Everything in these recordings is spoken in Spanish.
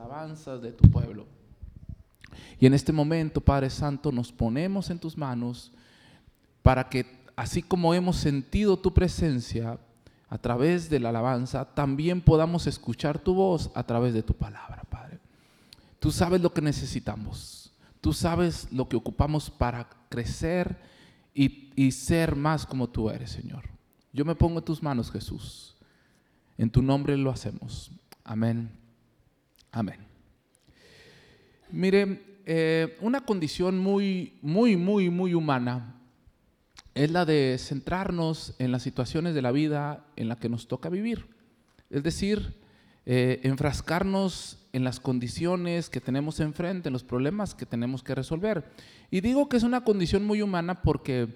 alabanzas de tu pueblo. Y en este momento, Padre Santo, nos ponemos en tus manos para que, así como hemos sentido tu presencia a través de la alabanza, también podamos escuchar tu voz a través de tu palabra, Padre. Tú sabes lo que necesitamos. Tú sabes lo que ocupamos para crecer y, y ser más como tú eres, Señor. Yo me pongo en tus manos, Jesús. En tu nombre lo hacemos. Amén. Amén. Mire, eh, una condición muy, muy, muy, muy humana es la de centrarnos en las situaciones de la vida en la que nos toca vivir. Es decir, eh, enfrascarnos en las condiciones que tenemos enfrente, en los problemas que tenemos que resolver. Y digo que es una condición muy humana porque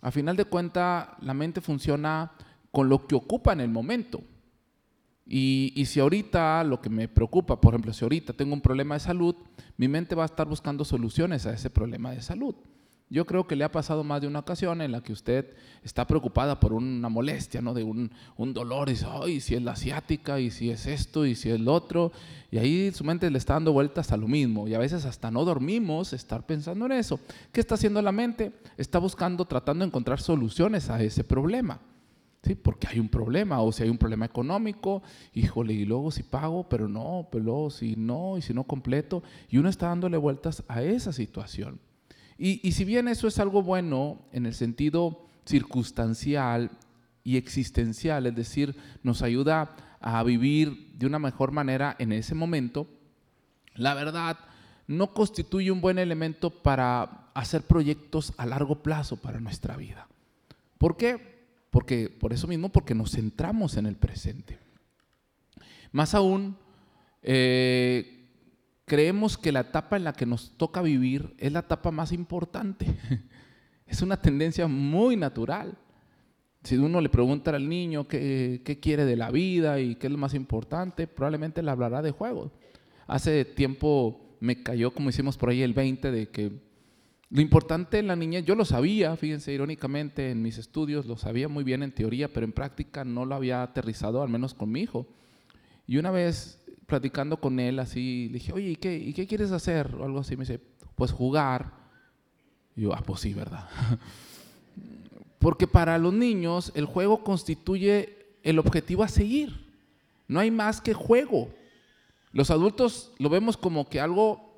a final de cuentas la mente funciona con lo que ocupa en el momento. Y, si ahorita lo que me preocupa, por ejemplo, si ahorita tengo un problema de salud, mi mente va a estar buscando soluciones a ese problema de salud. Yo creo que le ha pasado más de una ocasión en la que usted está preocupada por una molestia, ¿no? De un, dolor, y dice, ay, si es la asiática, y si es esto, y si es lo otro. Y ahí su mente le está dando vueltas a lo mismo. Y a veces hasta no dormimos estar pensando en eso. ¿Qué está haciendo la mente? Está buscando, tratando de encontrar soluciones a ese problema. ¿Sí? Porque hay un problema, o si hay un problema económico, híjole, y luego si pago, pero no, pero luego si no, y si no completo, y uno está dándole vueltas a esa situación. Y, y si bien eso es algo bueno en el sentido circunstancial y existencial, es decir, nos ayuda a vivir de una mejor manera en ese momento, la verdad no constituye un buen elemento para hacer proyectos a largo plazo para nuestra vida. ¿Por qué? Porque, por eso mismo, porque nos centramos en el presente. Más aún, eh, creemos que la etapa en la que nos toca vivir es la etapa más importante. es una tendencia muy natural. Si uno le pregunta al niño qué, qué, quiere de la vida y qué es lo más importante, probablemente le hablará de juegos. Hace tiempo me cayó, como hicimos por ahí el 20, de que lo importante en la niñez, yo lo sabía, fíjense, irónicamente en mis estudios, lo sabía muy bien en teoría, pero en práctica no lo había aterrizado, al menos con mi hijo. Y una vez platicando con él así, le dije, oye, ¿y qué, ¿y qué quieres hacer? O algo así, me dice, pues jugar. Y yo, ah, pues sí, ¿verdad? Porque para los niños el juego constituye el objetivo a seguir. No hay más que juego. Los adultos lo vemos como que algo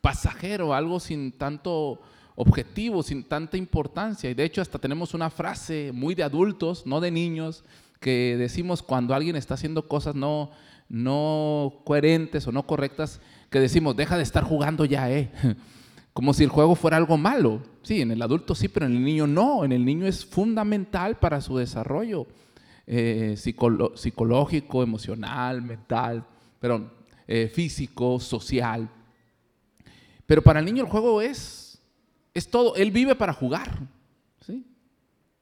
pasajero, algo sin tanto objetivo, sin tanta importancia. Y de hecho hasta tenemos una frase muy de adultos, no de niños, que decimos cuando alguien está haciendo cosas no, no coherentes o no correctas, que decimos, deja de estar jugando ya, eh. Como si el juego fuera algo malo. Sí, en el adulto sí, pero en el niño no. En el niño es fundamental para su desarrollo eh, psicológico, emocional, mental, pero eh, físico, social. Pero para el niño el juego es, es todo. Él vive para jugar. ¿sí?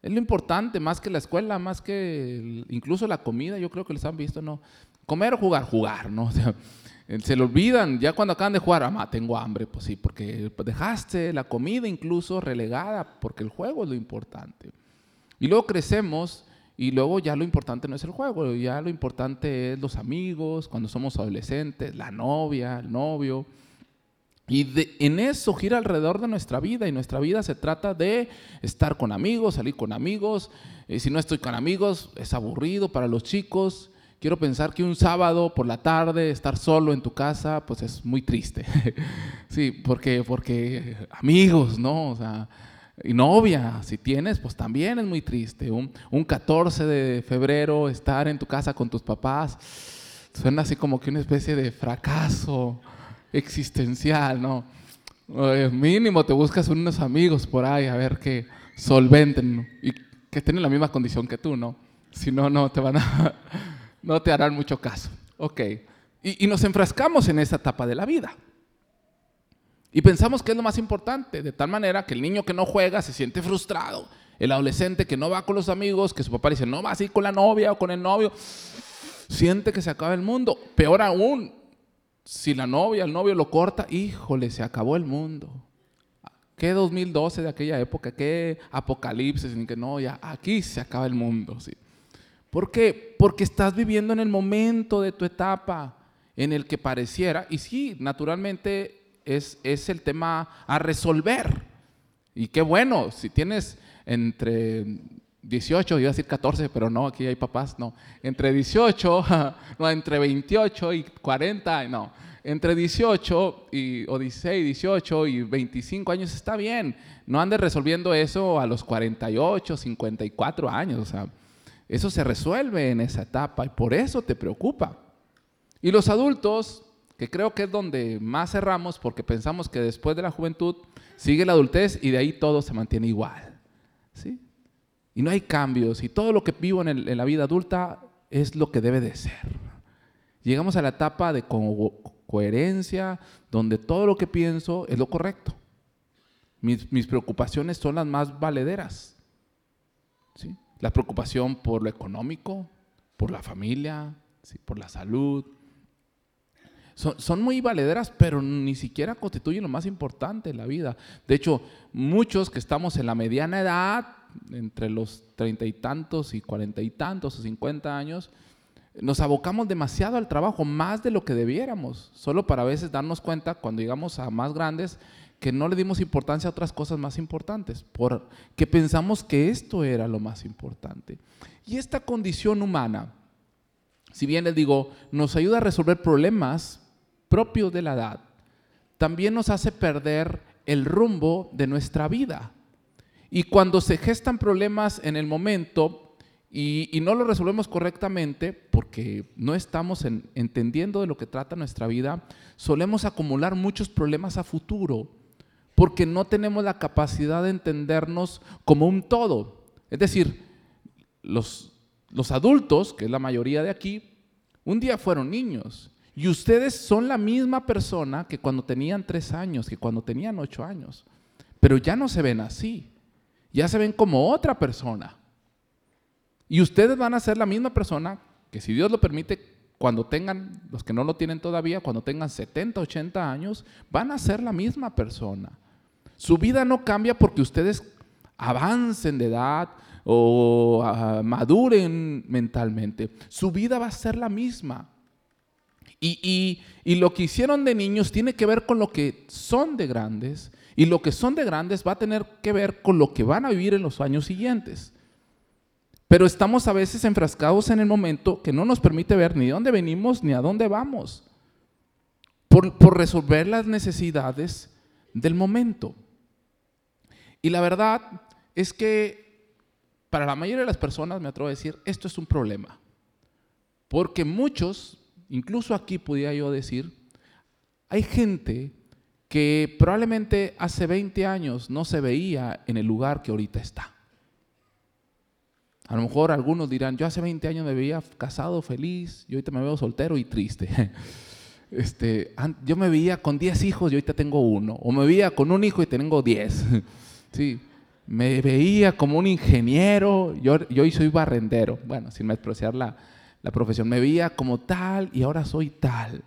Es lo importante, más que la escuela, más que incluso la comida. Yo creo que les han visto, ¿no? Comer o jugar, jugar, ¿no? se lo olvidan ya cuando acaban de jugar, ah, tengo hambre, pues sí, porque dejaste la comida incluso relegada, porque el juego es lo importante. Y luego crecemos y luego ya lo importante no es el juego, ya lo importante es los amigos, cuando somos adolescentes, la novia, el novio. Y en eso gira alrededor de nuestra vida y nuestra vida se trata de estar con amigos, salir con amigos. Y si no estoy con amigos, es aburrido para los chicos. Quiero pensar que un sábado por la tarde estar solo en tu casa, pues es muy triste. sí, porque, porque amigos, ¿no? O sea, y novia, si tienes, pues también es muy triste. Un, un 14 de febrero estar en tu casa con tus papás, suena así como que una especie de fracaso existencial, ¿no? mínimo te buscas unos amigos por ahí a ver que solventen y que estén en la misma condición que tú, ¿no? Si no, no te van a, no te harán mucho caso. Ok. Y, y nos enfrascamos en esa etapa de la vida. Y pensamos que es lo más importante, de tal manera que el niño que no juega se siente frustrado. El adolescente que no va con los amigos, que su papá dice, no va así con la novia o con el novio, siente que se acaba el mundo. Peor aún, si la novia, el novio lo corta, híjole, se acabó el mundo. ¿Qué 2012 de aquella época? ¿Qué apocalipsis? En que no, ya aquí se acaba el mundo. ¿sí? ¿Por qué? Porque estás viviendo en el momento de tu etapa. en el que pareciera, y sí, naturalmente es, es el tema a resolver. Y qué bueno, si tienes entre 18, iba a decir 14, pero no, aquí hay papás, no. Entre 18, no, entre 28 y 40, no. Entre 18 y, o 16, 18 y 25 años está bien. No andes resolviendo eso a los 48, 54 años. O sea, eso se resuelve en esa etapa y por eso te preocupa. Y los adultos, que creo que es donde más cerramos porque pensamos que después de la juventud sigue la adultez y de ahí todo se mantiene igual. ¿Sí? Y no hay cambios y todo lo que vivo en, la vida adulta es lo que debe de ser. Llegamos a la etapa de coherencia, donde todo lo que pienso es lo correcto. Mis, mis preocupaciones son las más valederas. ¿sí? La preocupación por lo económico, por la familia, ¿sí? por la salud. Son, son, muy valederas, pero ni siquiera constituyen lo más importante en la vida. De hecho, muchos que estamos en la mediana edad, entre los treinta y tantos y cuarenta y tantos o cincuenta años, nos abocamos demasiado al trabajo, más de lo que debiéramos, solo para a veces darnos cuenta cuando llegamos a más grandes que no le dimos importancia a otras cosas más importantes, porque pensamos que esto era lo más importante. Y esta condición humana, si bien les digo, nos ayuda a resolver problemas propios de la edad, también nos hace perder el rumbo de nuestra vida. Y cuando se gestan problemas en el momento, y, no lo resolvemos correctamente porque no estamos entendiendo de lo que trata nuestra vida, solemos acumular muchos problemas a futuro porque no tenemos la capacidad de entendernos como un todo. Es decir, los, los adultos, que es la mayoría de aquí, un día fueron niños y ustedes son la misma persona que cuando tenían tres años, que cuando tenían ocho años, pero ya no se ven así, ya se ven como otra persona. Y ustedes van a ser la misma persona que si Dios lo permite, cuando tengan, los que no lo tienen todavía, cuando tengan 70, 80 años, van a ser la misma persona. Su vida no cambia porque ustedes avancen de edad o ah, maduren mentalmente. Su vida va a ser la misma. Y, lo que hicieron de niños tiene que ver con lo que son de grandes. Y lo que son de grandes va a tener que ver con lo que van a vivir en los años siguientes. Pero estamos a veces enfrascados en el momento que no nos permite ver ni dónde venimos ni a dónde vamos. Por, resolver las necesidades del momento. Y la verdad es que para la mayoría de las personas, me atrevo a decir, esto es un problema. Porque muchos, incluso aquí podría yo decir, hay gente que probablemente hace 20 años no se veía en el lugar que ahorita está. A lo mejor algunos dirán, yo hace 20 años me veía casado, feliz, y ahorita me veo soltero y triste. Este, yo me veía con 10 hijos y ahorita tengo uno. O me veía con un hijo y tengo 10. Sí, me veía como un ingeniero, yo, yo hoy soy barrendero. Bueno, sin despreciar la, la profesión. Me veía como tal y ahora soy tal.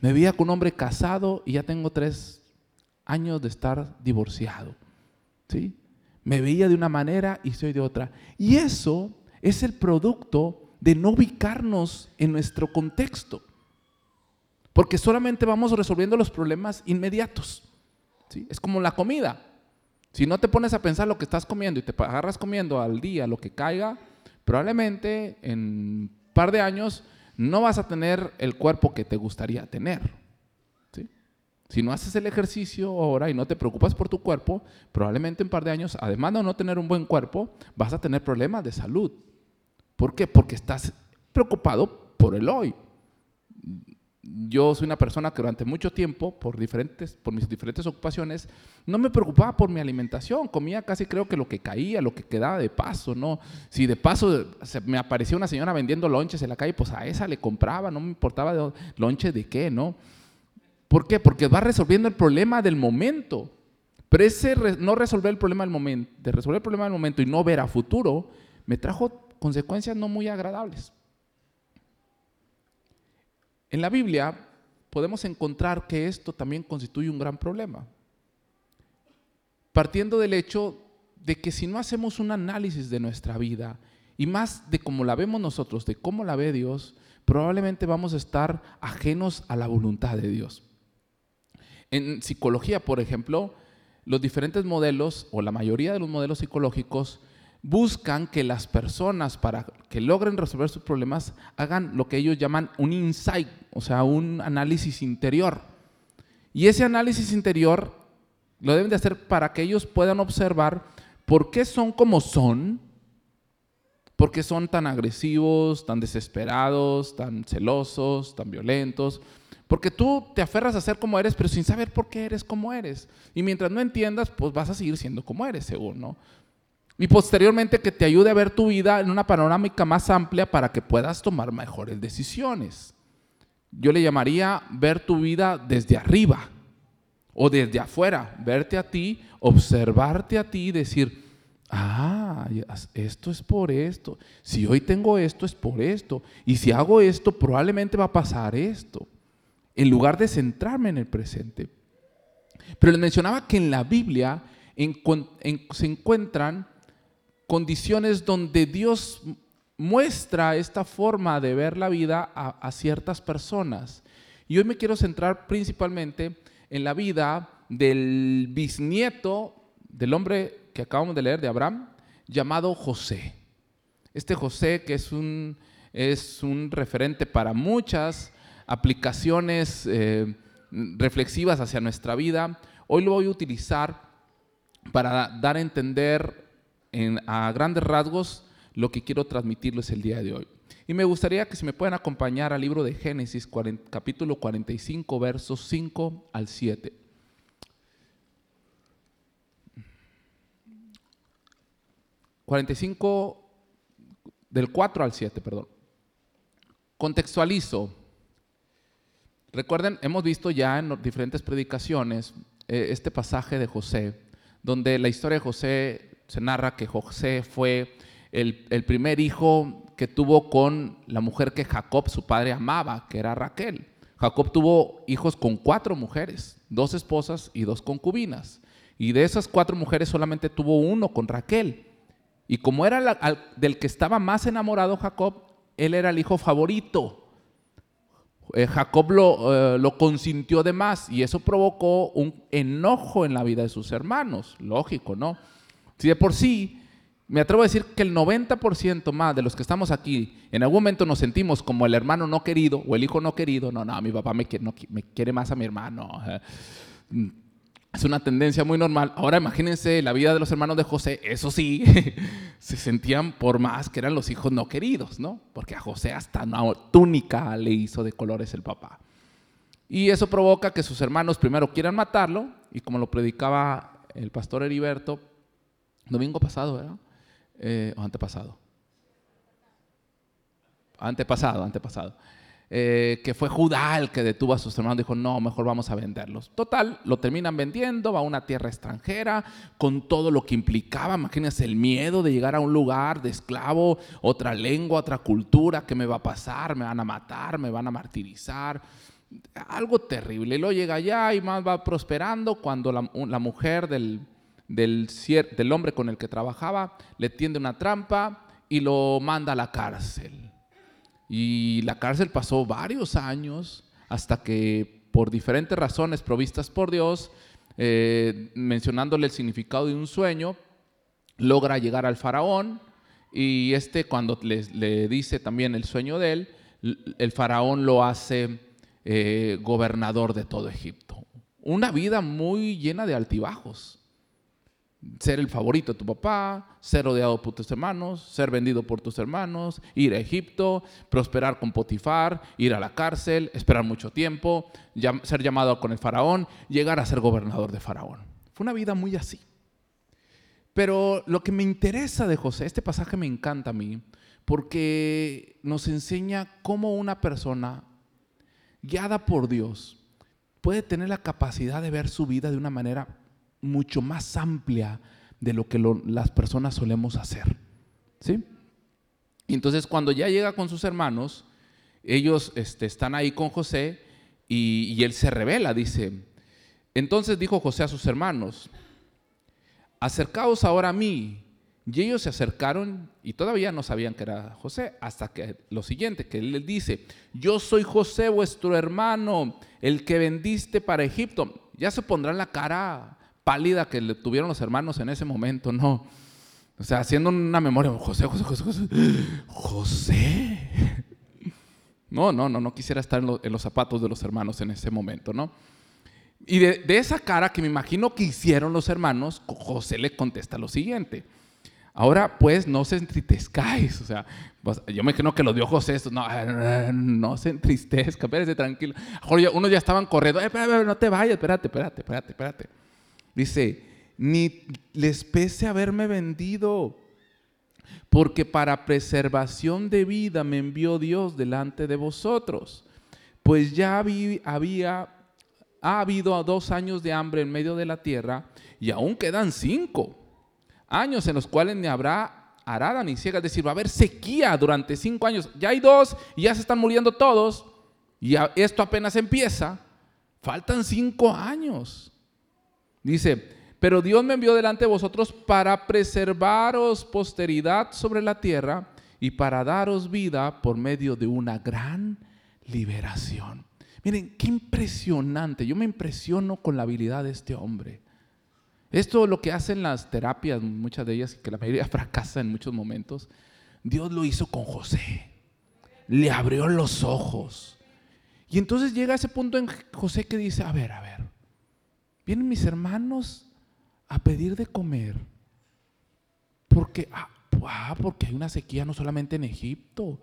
Me veía con un hombre casado y ya tengo tres años de estar divorciado. ¿Sí? me veía de una manera y soy de otra. Y eso es el producto de no ubicarnos en nuestro contexto. Porque solamente vamos resolviendo los problemas inmediatos. ¿sí? Es como la comida. Si no te pones a pensar lo que estás comiendo y te agarras comiendo al día lo que caiga, probablemente en par de años no vas a tener el cuerpo que te gustaría tener. Si no haces el ejercicio ahora y no te preocupas por tu cuerpo, probablemente en un par de años, además de no tener un buen cuerpo, vas a tener problemas de salud. ¿Por qué? Porque estás preocupado por el hoy. Yo soy una persona que durante mucho tiempo, por, diferentes, por mis diferentes ocupaciones, no me preocupaba por mi alimentación. Comía casi creo que lo que caía, lo que quedaba de paso, ¿no? Si de paso me aparecía una señora vendiendo lonches en la calle, pues a esa le compraba, no me importaba de, lonches de qué, ¿no? ¿Por qué? Porque va resolviendo el problema del momento. Pero ese no resolver el problema del momento, de resolver el problema del momento y no ver a futuro, me trajo consecuencias no muy agradables. En la Biblia podemos encontrar que esto también constituye un gran problema. Partiendo del hecho de que si no hacemos un análisis de nuestra vida y más de cómo la vemos nosotros, de cómo la ve Dios, probablemente vamos a estar ajenos a la voluntad de Dios. En psicología, por ejemplo, los diferentes modelos o la mayoría de los modelos psicológicos buscan que las personas para que logren resolver sus problemas hagan lo que ellos llaman un insight, o sea, un análisis interior. Y ese análisis interior lo deben de hacer para que ellos puedan observar por qué son como son, por qué son tan agresivos, tan desesperados, tan celosos, tan violentos. Porque tú te aferras a ser como eres, pero sin saber por qué eres como eres. Y mientras no entiendas, pues vas a seguir siendo como eres, según, ¿no? Y posteriormente que te ayude a ver tu vida en una panorámica más amplia para que puedas tomar mejores decisiones. Yo le llamaría ver tu vida desde arriba o desde afuera, verte a ti, observarte a ti y decir, ah, esto es por esto. Si hoy tengo esto es por esto. Y si hago esto, probablemente va a pasar esto. En lugar de centrarme en el presente. Pero les mencionaba que en la Biblia se encuentran condiciones donde Dios muestra esta forma de ver la vida a, ciertas personas. Y hoy me quiero centrar principalmente en la vida del bisnieto del hombre que acabamos de leer de Abraham, llamado José. Este José que es un, es un referente para muchas aplicaciones eh, reflexivas hacia nuestra vida, hoy lo voy a utilizar para dar a entender a grandes rasgos lo que quiero transmitirles el día de hoy. Y me gustaría que se me puedan acompañar al libro de Génesis, capítulo 45, versos 5 al 7. ...45... del 4 al 7, perdón. Contextualizo. Recuerden, hemos visto ya en diferentes predicaciones eh, este pasaje de José, donde la historia de José se narra que José fue el, primer hijo que tuvo con la mujer que Jacob, su padre, amaba, que era Raquel. Jacob tuvo hijos con cuatro mujeres, dos esposas y dos concubinas. Y de esas cuatro mujeres solamente tuvo uno con Raquel. Y como era del que estaba más enamorado Jacob, él era el hijo favorito. Eh, Jacob lo, eh, lo, consintió de más y eso provocó un enojo en la vida de sus hermanos. Lógico, ¿no? Si de por sí, me atrevo a decir que el 90% más de los que estamos aquí, en algún momento nos sentimos como el hermano no querido o el hijo no querido, no, no, mi papá me quiere, quiere más a mi hermano. Es una tendencia muy normal. Ahora imagínense la vida de los hermanos de José, eso sí, se sentían por más que eran los hijos no queridos, ¿no? Porque a José hasta una túnica le hizo de colores el papá. Y eso provoca que sus hermanos primero quieran matarlo, y como lo predicaba el pastor Heriberto, Domingo pasado, ¿verdad? Eh, o antepasado. Antepasado, antepasado. Eh, que fue Judá el que detuvo a sus hermanos, dijo, no, mejor vamos a venderlos. Total, lo terminan vendiendo, va a una tierra extranjera, con todo lo que implicaba, imagínense el miedo de llegar a un lugar de esclavo, otra lengua, otra cultura, ¿qué me va a pasar? ¿Me van a matar? ¿Me van a martirizar? Algo terrible. Y luego llega allá y más va prosperando cuando la mujer del, del, hombre con el que trabajaba, le tiende una trampa y lo manda a la cárcel. Y la cárcel pasó varios años hasta que por diferentes razones provistas por Dios, eh, mencionándole el significado de un sueño, logra llegar al faraón y este cuando le, dice también el sueño de él, el faraón lo hace eh, gobernador de todo Egipto. Una vida muy llena de altibajos ser el favorito de tu papá, ser odiado por tus hermanos, ser vendido por tus hermanos, ir a Egipto, prosperar con Potifar, ir a la cárcel, esperar mucho tiempo, ser llamado con el faraón, llegar a ser gobernador de faraón. Fue una vida muy así. Pero lo que me interesa de José, este pasaje me encanta a mí, porque nos enseña cómo una persona guiada por Dios puede tener la capacidad de ver su vida de una manera mucho más amplia de lo que las personas solemos hacer. ¿Sí? Entonces cuando ya llega con sus hermanos, ellos este, están ahí con José y, y él se revela, dice, entonces dijo José a sus hermanos, acercaos ahora a mí, Y ellos se acercaron y todavía no sabían que era José, hasta que lo siguiente, que él les dice, yo soy José vuestro hermano, el que vendiste para Egipto. Ya se pondrán la cara pálida que tuvieron los hermanos en ese momento, no. O sea, haciendo una memoria, José, José, José, José, José. No, no, no, no quisiera estar en, los zapatos de los hermanos en ese momento, ¿no? Y de, esa cara que me imagino que hicieron los hermanos, José le contesta lo siguiente. Ahora, pues, no se entristezcáis. O sea, pues, yo me imagino que lo dio José. No, no se entristezca, espérate tranquilo. Unos ya estaban corriendo. Eh, no te vayas, espérate, espérate, espérate, espérate. Dice, ni les pese haberme vendido, porque para preservación de vida me envió Dios delante de vosotros. Pues ya había, ha habido dos años de hambre en medio de la tierra y aún quedan cinco años en los cuales ni habrá arada ni ciega, es decir, va a haber sequía durante cinco años. Ya hay dos y ya se están muriendo todos y esto apenas empieza. Faltan cinco años. Dice, pero Dios me envió delante de vosotros para preservaros posteridad sobre la tierra y para daros vida por medio de una gran liberación. Miren, qué impresionante. Yo me impresiono con la habilidad de este hombre. Esto lo que hacen las terapias, muchas de ellas, que la mayoría fracasa en muchos momentos, Dios lo hizo con José. Le abrió los ojos. Y entonces llega ese punto en José que dice, a ver, a ver, vienen mis hermanos a pedir de comer. Porque, ah, ah porque hay una sequía no solamente en Egipto.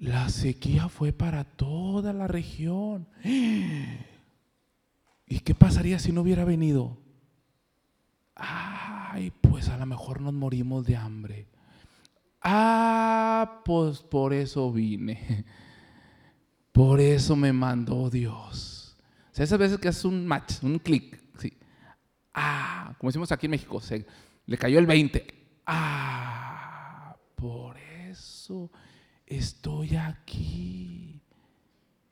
La sequía fue para toda la región. ¿Y qué pasaría si no hubiera venido? Ay, pues a lo mejor nos morimos de hambre. Ah, pues por eso vine. Por eso me mandó Dios. Esas veces que haces un match, un clic. ¿sí? Ah, como decimos aquí en México, se, le cayó el 20. Ah, por eso estoy aquí.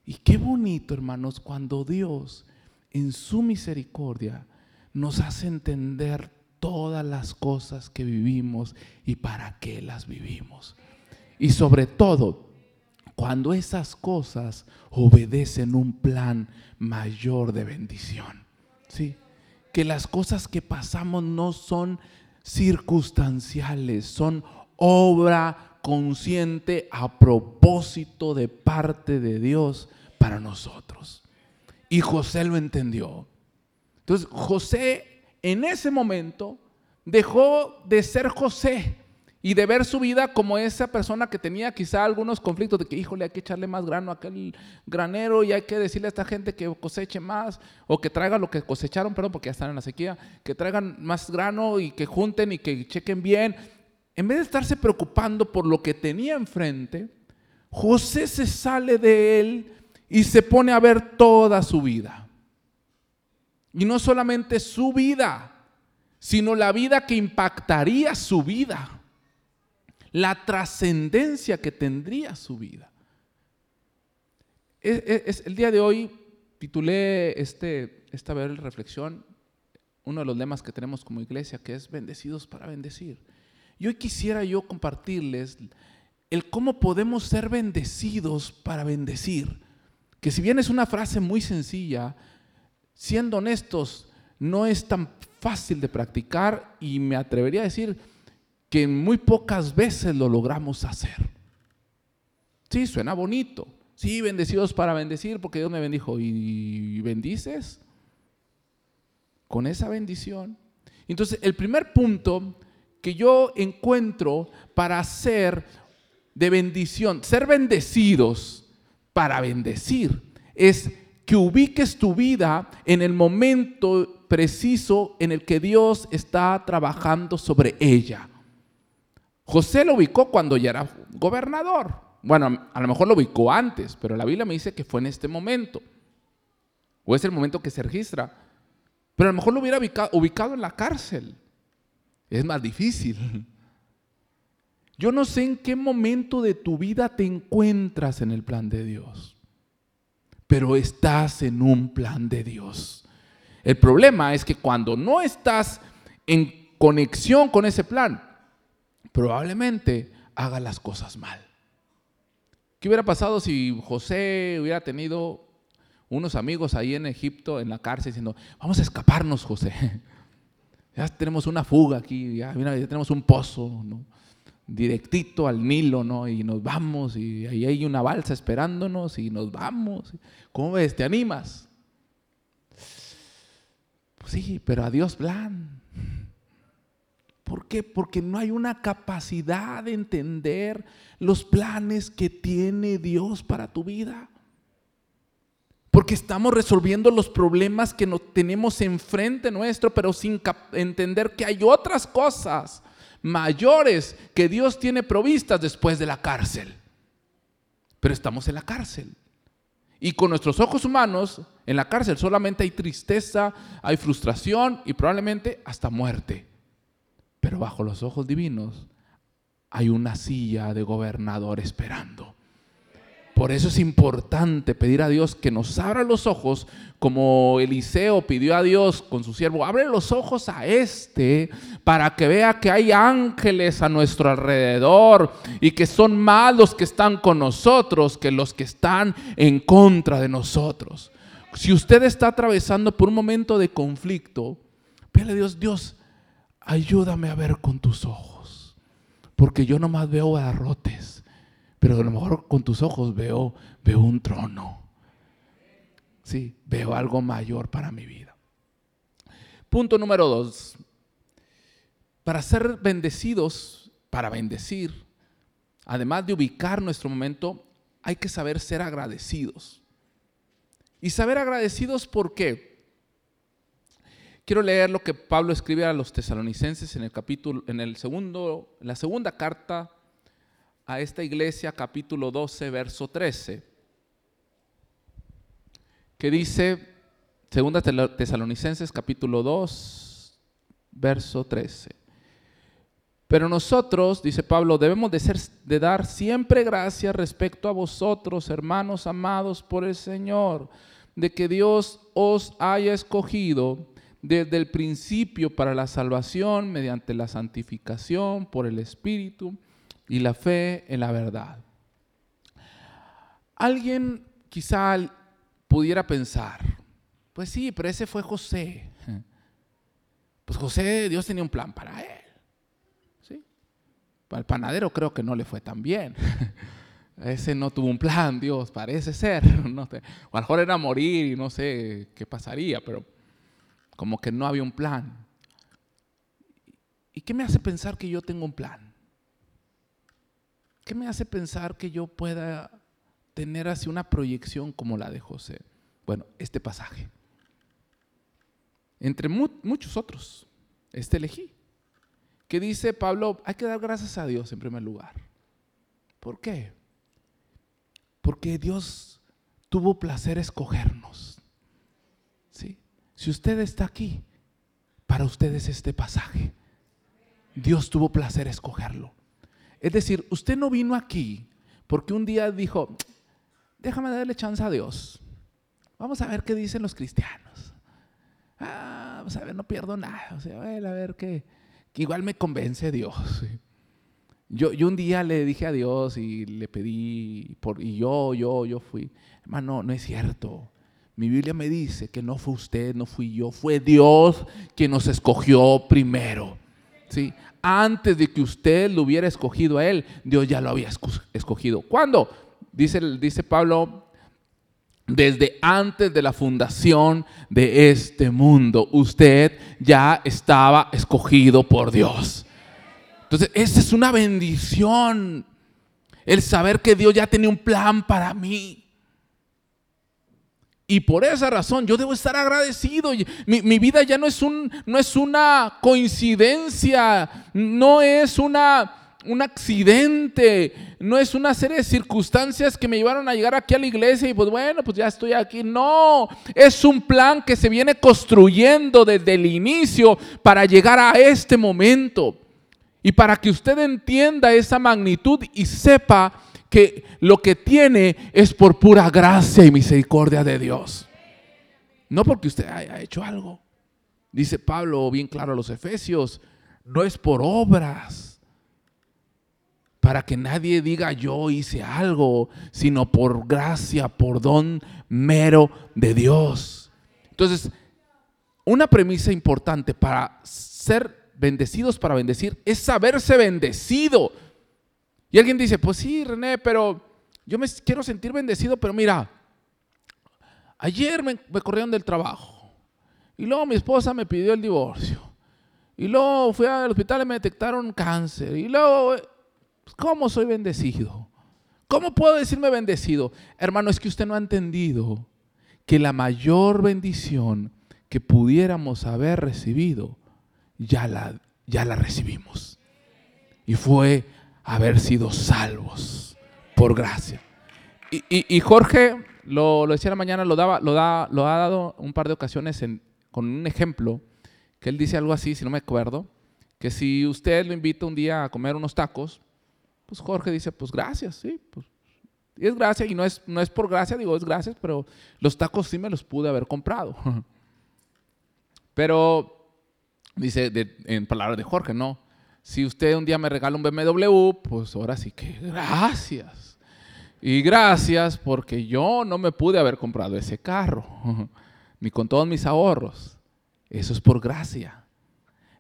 Y qué bonito, hermanos, cuando Dios, en su misericordia, nos hace entender todas las cosas que vivimos y para qué las vivimos. Y sobre todo, cuando esas cosas obedecen un plan mayor de bendición. ¿Sí? Que las cosas que pasamos no son circunstanciales, son obra consciente a propósito de parte de Dios para nosotros. Y José lo entendió. Entonces José en ese momento dejó de ser José y de ver su vida como esa persona que tenía quizá algunos conflictos de que, híjole, hay que echarle más grano a aquel granero y hay que decirle a esta gente que coseche más o que traigan lo que cosecharon, perdón, porque ya están en la sequía, que traigan más grano y que junten y que chequen bien. En vez de estarse preocupando por lo que tenía enfrente, José se sale de él y se pone a ver toda su vida. Y no solamente su vida, sino la vida que impactaría su vida, la trascendencia que tendría su vida. El día de hoy titulé este, esta reflexión, uno de los lemas que tenemos como iglesia, que es bendecidos para bendecir. Y hoy quisiera yo compartirles el cómo podemos ser bendecidos para bendecir, que si bien es una frase muy sencilla, siendo honestos, no es tan fácil de practicar y me atrevería a decir que muy pocas veces lo logramos hacer. Sí, suena bonito. Sí, bendecidos para bendecir porque Dios me bendijo. ¿Y bendices? Con esa bendición. Entonces, el primer punto que yo encuentro para ser de bendición, ser bendecidos para bendecir, es que ubiques tu vida en el momento preciso en el que Dios está trabajando sobre ella. José lo ubicó cuando ya era gobernador. Bueno, a lo mejor lo ubicó antes, pero la Biblia me dice que fue en este momento. O es el momento que se registra. Pero a lo mejor lo hubiera ubicado en la cárcel. Es más difícil. Yo no sé en qué momento de tu vida te encuentras en el plan de Dios pero estás en un plan de Dios. El problema es que cuando no estás en conexión con ese plan, probablemente haga las cosas mal. ¿Qué hubiera pasado si José hubiera tenido unos amigos ahí en Egipto, en la cárcel, diciendo, vamos a escaparnos, José? Ya tenemos una fuga aquí, ya, tenemos un pozo, directito al Nilo, ¿no? Y nos vamos, y ahí hay una balsa esperándonos, y nos vamos. ¿Cómo ves? ¿Te animas? Pues sí, pero a Dios plan. ¿Por qué? Porque no hay una capacidad de entender los planes que tiene Dios para tu vida. Porque estamos resolviendo los problemas que no tenemos enfrente nuestro, pero sin entender que hay otras cosas mayores que Dios tiene provistas después de la cárcel. Pero estamos en la cárcel. Y con nuestros ojos humanos, en la cárcel solamente hay tristeza, hay frustración y probablemente hasta muerte. Pero bajo los ojos divinos hay una silla de gobernador esperando. Por eso es importante pedir a Dios que nos abra los ojos, como Eliseo pidió a Dios con su siervo, abre los ojos a este para que vea que hay ángeles a nuestro alrededor y que son más los que están con nosotros que los que están en contra de nosotros. Si usted está atravesando por un momento de conflicto, pídele a Dios, Dios, ayúdame a ver con tus ojos, porque yo nomás veo barrotes, pero a lo mejor con tus ojos veo, veo un trono. Sí, veo algo mayor para mi vida. Punto número dos. Para ser bendecidos, para bendecir, además de ubicar nuestro momento, hay que saber ser agradecidos. Y saber agradecidos, ¿por qué? Quiero leer lo que Pablo escribe a los tesalonicenses en el capítulo, en el segundo, la segunda carta a esta iglesia, capítulo 12, verso 13, que dice, segunda tesalonicenses, capítulo 2, verso 13. Pero nosotros, dice Pablo, debemos de, ser, de dar siempre gracias respecto a vosotros, hermanos amados por el Señor, de que Dios os haya escogido desde el principio para la salvación mediante la santificación por el Espíritu y la fe en la verdad. Alguien quizá pudiera pensar, pues sí, pero ese fue José. Pues José, Dios tenía un plan para él. ¿sí? Para el panadero creo que no le fue tan bien. Ese no tuvo un plan, Dios, parece ser. O a lo mejor era morir y no sé qué pasaría, pero como que no había un plan. ¿Y qué me hace pensar que yo tengo un plan? ¿Qué me hace pensar que yo pueda tener así una proyección como la de José? Bueno, este pasaje. Entre muchos otros, este elegí. Que dice Pablo, hay que dar gracias a Dios en primer lugar. ¿Por qué? Porque Dios tuvo placer escogernos. Si usted está aquí, para usted es este pasaje. Dios tuvo placer escogerlo. Es decir, usted no vino aquí porque un día dijo, déjame darle chance a Dios. Vamos a ver qué dicen los cristianos. Ah, vamos a ver, no pierdo nada. O sea, a ver qué. Que igual me convence Dios. Yo, yo, un día le dije a Dios y le pedí, por, y yo, yo, yo fui. Hermano, no es cierto. Mi Biblia me dice que no fue usted, no fui yo, fue Dios quien nos escogió primero. ¿sí? Antes de que usted lo hubiera escogido a Él, Dios ya lo había escogido. ¿Cuándo? Dice, dice Pablo, desde antes de la fundación de este mundo, usted ya estaba escogido por Dios. Entonces, esa es una bendición. El saber que Dios ya tenía un plan para mí. Y por esa razón yo debo estar agradecido. Mi, mi, vida ya no es, un, no es una coincidencia, no es una, un accidente, no es una serie de circunstancias que me llevaron a llegar aquí a la iglesia y pues bueno, pues ya estoy aquí. No, es un plan que se viene construyendo desde el inicio para llegar a este momento. Y para que usted entienda esa magnitud y sepa que lo que tiene es por pura gracia y misericordia de Dios. No porque usted haya hecho algo. Dice Pablo bien claro a los Efesios, no es por obras para que nadie diga yo hice algo, sino por gracia, por don mero de Dios. Entonces, una premisa importante para ser bendecidos, para bendecir, es saberse bendecido. Y alguien dice, pues sí, René, pero yo me quiero sentir bendecido, pero mira, ayer me, corrieron del trabajo y luego mi esposa me pidió el divorcio y luego fui al hospital y me detectaron cáncer y luego, pues, ¿cómo soy bendecido? ¿Cómo puedo decirme bendecido? Hermano, es que usted no ha entendido que la mayor bendición que pudiéramos haber recibido, ya la, ya la recibimos. Y fue haber sido salvos por gracia. Y, Jorge, lo, decía la mañana, lo, daba, lo, da, lo ha dado un par de ocasiones con un ejemplo, que él dice algo así, si no me acuerdo, que si usted lo invita un día a comer unos tacos, pues Jorge dice, pues gracias, sí, pues y es gracia, y no es, no es por gracia, digo, es gracias, pero los tacos sí me los pude haber comprado. Pero, dice en palabras de Jorge, no, si usted un día me regala un BMW, pues ahora sí que gracias. Y gracias porque yo no me pude haber comprado ese carro, ni con todos mis ahorros. Eso es por gracia.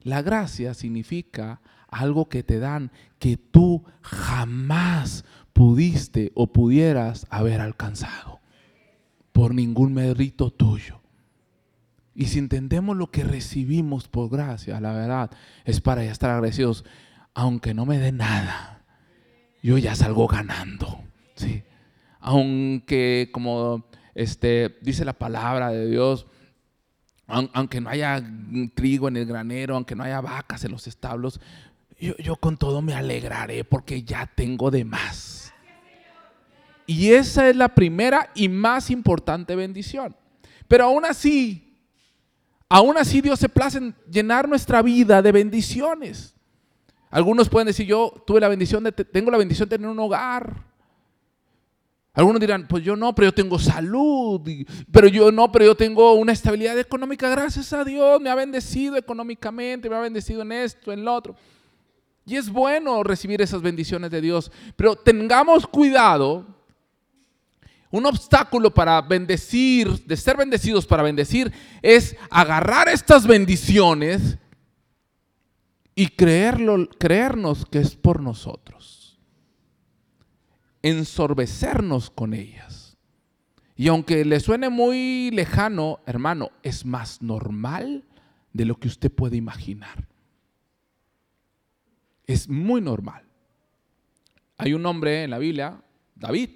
La gracia significa algo que te dan que tú jamás pudiste o pudieras haber alcanzado por ningún mérito tuyo. Y si entendemos lo que recibimos por gracia, la verdad, es para ya estar agradecidos. Aunque no me dé nada, yo ya salgo ganando. ¿sí? Aunque, como este, dice la palabra de Dios, aunque no haya trigo en el granero, aunque no haya vacas en los establos, yo, yo con todo me alegraré porque ya tengo de más. Y esa es la primera y más importante bendición. Pero aún así, Aún así Dios se place en llenar nuestra vida de bendiciones. Algunos pueden decir, yo tuve la bendición de, tengo la bendición de tener un hogar. Algunos dirán, pues yo no, pero yo tengo salud, pero yo no, pero yo tengo una estabilidad económica, gracias a Dios, me ha bendecido económicamente, me ha bendecido en esto, en lo otro. Y es bueno recibir esas bendiciones de Dios, pero tengamos cuidado un obstáculo para bendecir, de ser bendecidos para bendecir, es agarrar estas bendiciones y creerlo, creernos que es por nosotros. Ensorbecernos con ellas. Y aunque le suene muy lejano, hermano, es más normal de lo que usted puede imaginar. Es muy normal. Hay un hombre en la Biblia, David,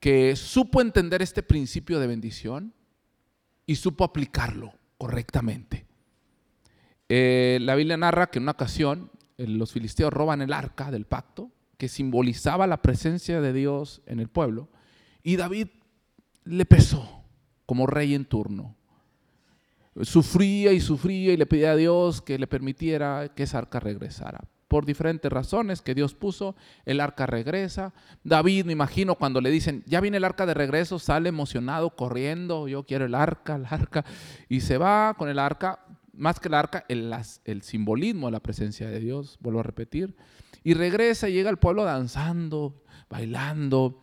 que supo entender este principio de bendición y supo aplicarlo correctamente. Eh, la Biblia narra que en una ocasión eh, los filisteos roban el arca del pacto, que simbolizaba la presencia de Dios en el pueblo, y David le pesó como rey en turno. Sufría y sufría y le pedía a Dios que le permitiera que esa arca regresara por diferentes razones que Dios puso, el arca regresa. David, me imagino, cuando le dicen, ya viene el arca de regreso, sale emocionado, corriendo, yo quiero el arca, el arca, y se va con el arca, más que el arca, el, el simbolismo de la presencia de Dios, vuelvo a repetir, y regresa y llega al pueblo danzando, bailando,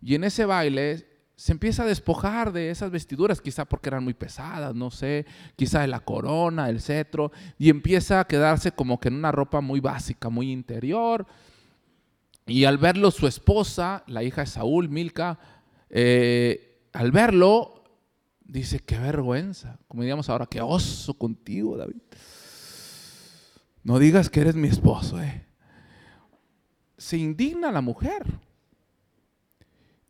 y en ese baile se empieza a despojar de esas vestiduras, quizá porque eran muy pesadas, no sé, quizá de la corona, el cetro, y empieza a quedarse como que en una ropa muy básica, muy interior. Y al verlo su esposa, la hija de Saúl, Milca, eh, al verlo, dice, qué vergüenza, como diríamos ahora, qué oso contigo, David. No digas que eres mi esposo, eh. Se indigna la mujer.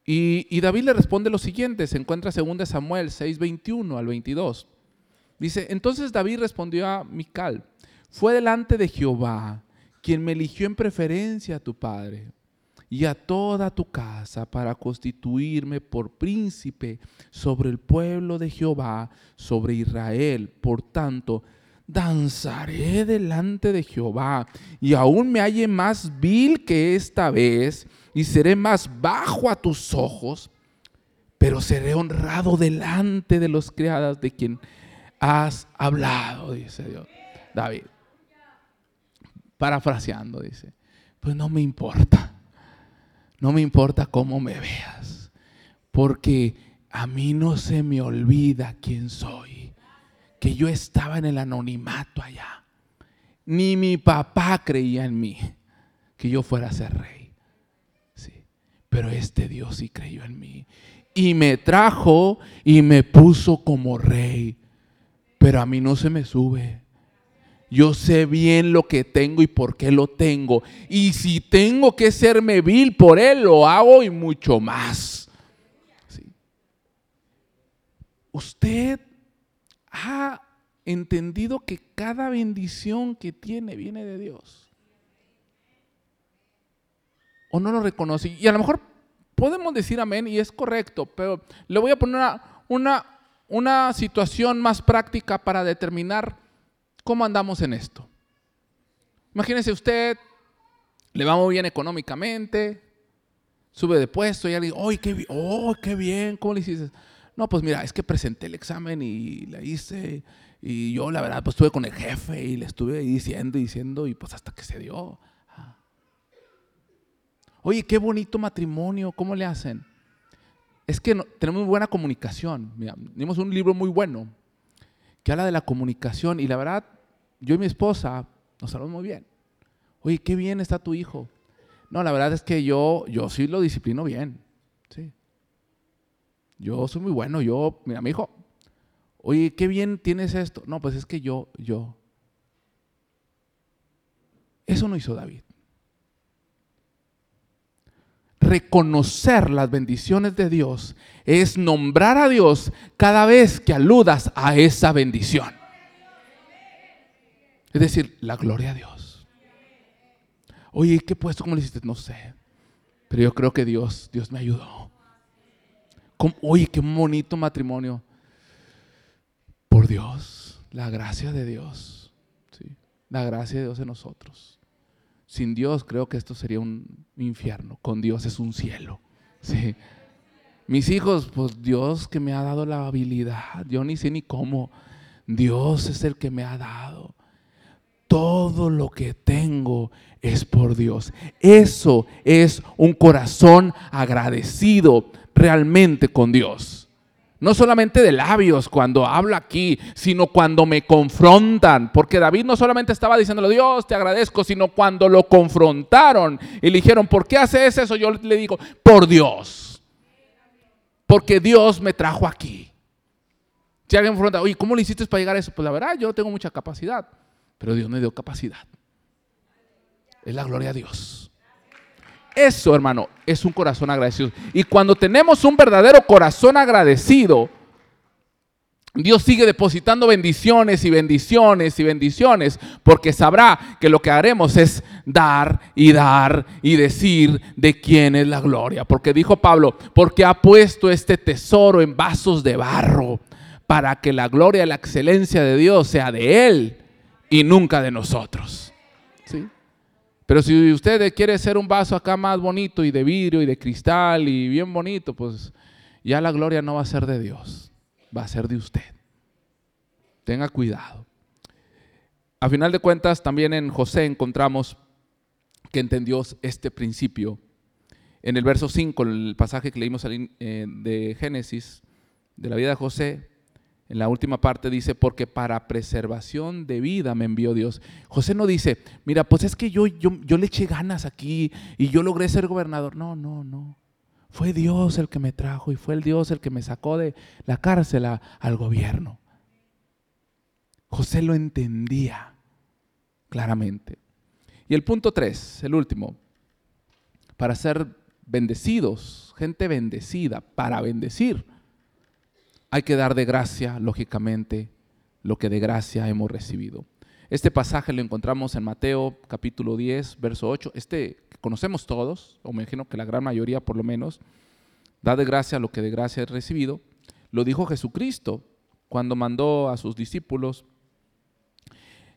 Y, David le responde lo siguiente, se encuentra 2 Samuel 6, 21 al 22. Dice, entonces David respondió a Mical, fue delante de Jehová quien me eligió en preferencia a tu padre y a toda tu casa para constituirme por príncipe sobre el pueblo de Jehová, sobre Israel. Por tanto, danzaré delante de Jehová y aún me halle más vil que esta vez y seré más bajo a tus ojos, pero seré honrado delante de los criadas de quien has hablado, dice Dios. David. Parafraseando, dice. pues no me importa. No me importa cómo me veas, porque a mí no se me olvida quién soy, que yo estaba en el anonimato allá. Ni mi papá creía en mí, que yo fuera a ser rey. Sí, pero este Dios sí creyó en mí y me trajo y me puso como rey. Pero a mí no se me sube. Yo sé bien lo que tengo y por qué lo tengo. Y si tengo que serme vil por él, lo hago y mucho más. Usted ha entendido que cada bendición que tiene viene de Dios. ¿O no lo reconoce? Y a lo mejor podemos decir amén y es correcto, pero le voy a poner una, una, situación más práctica para determinar cómo andamos en esto. Imagínese usted, le va muy bien económicamente, sube de puesto y alguien, ¡ay, qué, oh, qué bien! ¿Cómo le hiciste? No, pues mira, es que presenté el examen y le hice, y yo la verdad, pues estuve con el jefe y le estuve diciendo y diciendo, y pues hasta que se dio. Oye, qué bonito matrimonio, ¿cómo le hacen? Es que tenemos muy buena comunicación. tenemos un libro muy bueno que habla de la comunicación y la verdad, yo y mi esposa nos hablamos muy bien. Oye, qué bien está tu hijo. No, la verdad es que yo, yo sí lo disciplino bien. Yo soy muy bueno. Yo, mira, mi hijo, oye, qué bien tienes esto. No, pues es que yo, yo. Eso no hizo David reconocer las bendiciones de Dios es nombrar a Dios cada vez que aludas a esa bendición. Es decir, la gloria a Dios. Oye, ¿qué puesto? ¿Cómo le hiciste? No sé. Pero yo creo que Dios, Dios me ayudó. Oye, qué bonito matrimonio. Por Dios, la gracia de Dios. ¿sí? La gracia de Dios en nosotros. Sin Dios creo que esto sería un infierno. Con Dios es un cielo. Sí. Mis hijos, pues Dios que me ha dado la habilidad. Yo ni sé ni cómo. Dios es el que me ha dado. Todo lo que tengo es por Dios. Eso es un corazón agradecido realmente con Dios. No solamente de labios cuando habla aquí, sino cuando me confrontan. Porque David no solamente estaba diciéndole, Dios, te agradezco, sino cuando lo confrontaron y le dijeron, ¿por qué haces eso? Yo le digo, por Dios. Porque Dios me trajo aquí. Si alguien me pregunta, oye, ¿cómo le hiciste para llegar a eso? Pues la verdad, yo tengo mucha capacidad, pero Dios me dio capacidad. Es la gloria a Dios. Eso, hermano, es un corazón agradecido. Y cuando tenemos un verdadero corazón agradecido, Dios sigue depositando bendiciones y bendiciones y bendiciones, porque sabrá que lo que haremos es dar y dar y decir de quién es la gloria. Porque dijo Pablo, porque ha puesto este tesoro en vasos de barro, para que la gloria y la excelencia de Dios sea de Él y nunca de nosotros. ¿Sí? Pero si usted quiere ser un vaso acá más bonito y de vidrio y de cristal y bien bonito, pues ya la gloria no va a ser de Dios, va a ser de usted. Tenga cuidado. A final de cuentas, también en José encontramos que entendió este principio. En el verso 5, en el pasaje que leímos eh, de Génesis, de la vida de José, en la última parte dice, porque para preservación de vida me envió Dios. José no dice, mira, pues es que yo, yo, yo le eché ganas aquí y yo logré ser gobernador. No, no, no. Fue Dios el que me trajo y fue el Dios el que me sacó de la cárcel al gobierno. José lo entendía claramente. Y el punto tres, el último, para ser bendecidos, gente bendecida, para bendecir hay que dar de gracia, lógicamente, lo que de gracia hemos recibido. Este pasaje lo encontramos en Mateo capítulo 10, verso 8. Este conocemos todos, o me imagino que la gran mayoría por lo menos. Da de gracia lo que de gracia he recibido. Lo dijo Jesucristo cuando mandó a sus discípulos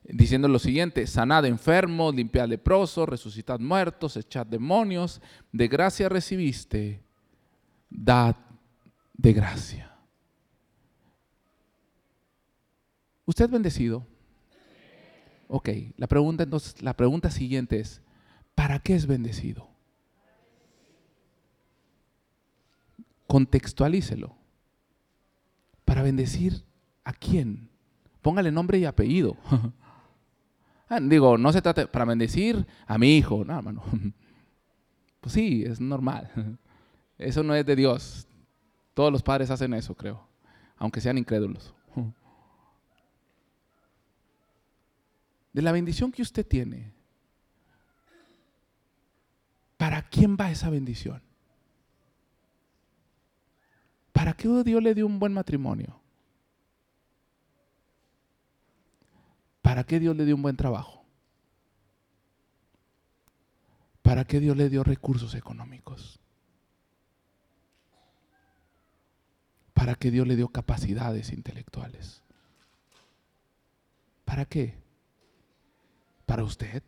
diciendo lo siguiente, sanad enfermos, limpiad leprosos, resucitad muertos, echad demonios, de gracia recibiste, dad de gracia. ¿Usted es bendecido? Ok, la pregunta entonces, la pregunta siguiente es, ¿para qué es bendecido? Contextualícelo. ¿Para bendecir a quién? Póngale nombre y apellido. Ah, digo, no se trata para bendecir a mi hijo, no, hermano. Pues sí, es normal. Eso no es de Dios. Todos los padres hacen eso, creo, aunque sean incrédulos. De la bendición que usted tiene, ¿para quién va esa bendición? ¿Para qué Dios le dio un buen matrimonio? ¿Para qué Dios le dio un buen trabajo? ¿Para qué Dios le dio recursos económicos? ¿Para qué Dios le dio capacidades intelectuales? ¿Para qué? ¿Para usted?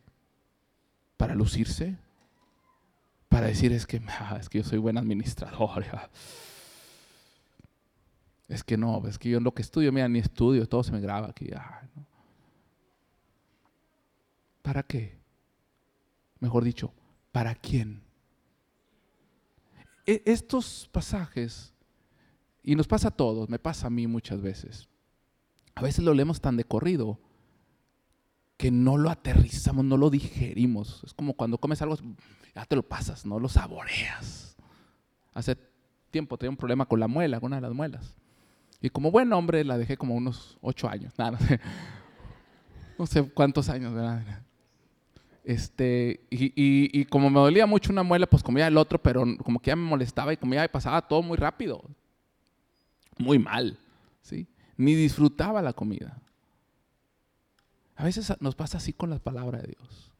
¿Para lucirse? ¿Para decir es que, ah, es que yo soy buen administrador? Es que no, es que yo en lo que estudio, mira, ni estudio, todo se me graba aquí. Ah, ¿Para qué? Mejor dicho, ¿para quién? E, estos pasajes, y nos pasa a todos, me pasa a mí muchas veces, a veces lo leemos tan de corrido que no lo aterrizamos, no lo digerimos. Es como cuando comes algo, ya te lo pasas, no lo saboreas. Hace tiempo tenía un problema con la muela, con una de las muelas. Y como buen hombre la dejé como unos ocho años. Nada, no sé, no sé cuántos años, ¿verdad? Este, y, como me dolía mucho una muela, pues comía el otro, pero como que ya me molestaba y comía y pasaba todo muy rápido. Muy mal, ¿sí? Ni disfrutaba la comida. A veces nos pasa así con la palabra de Dios.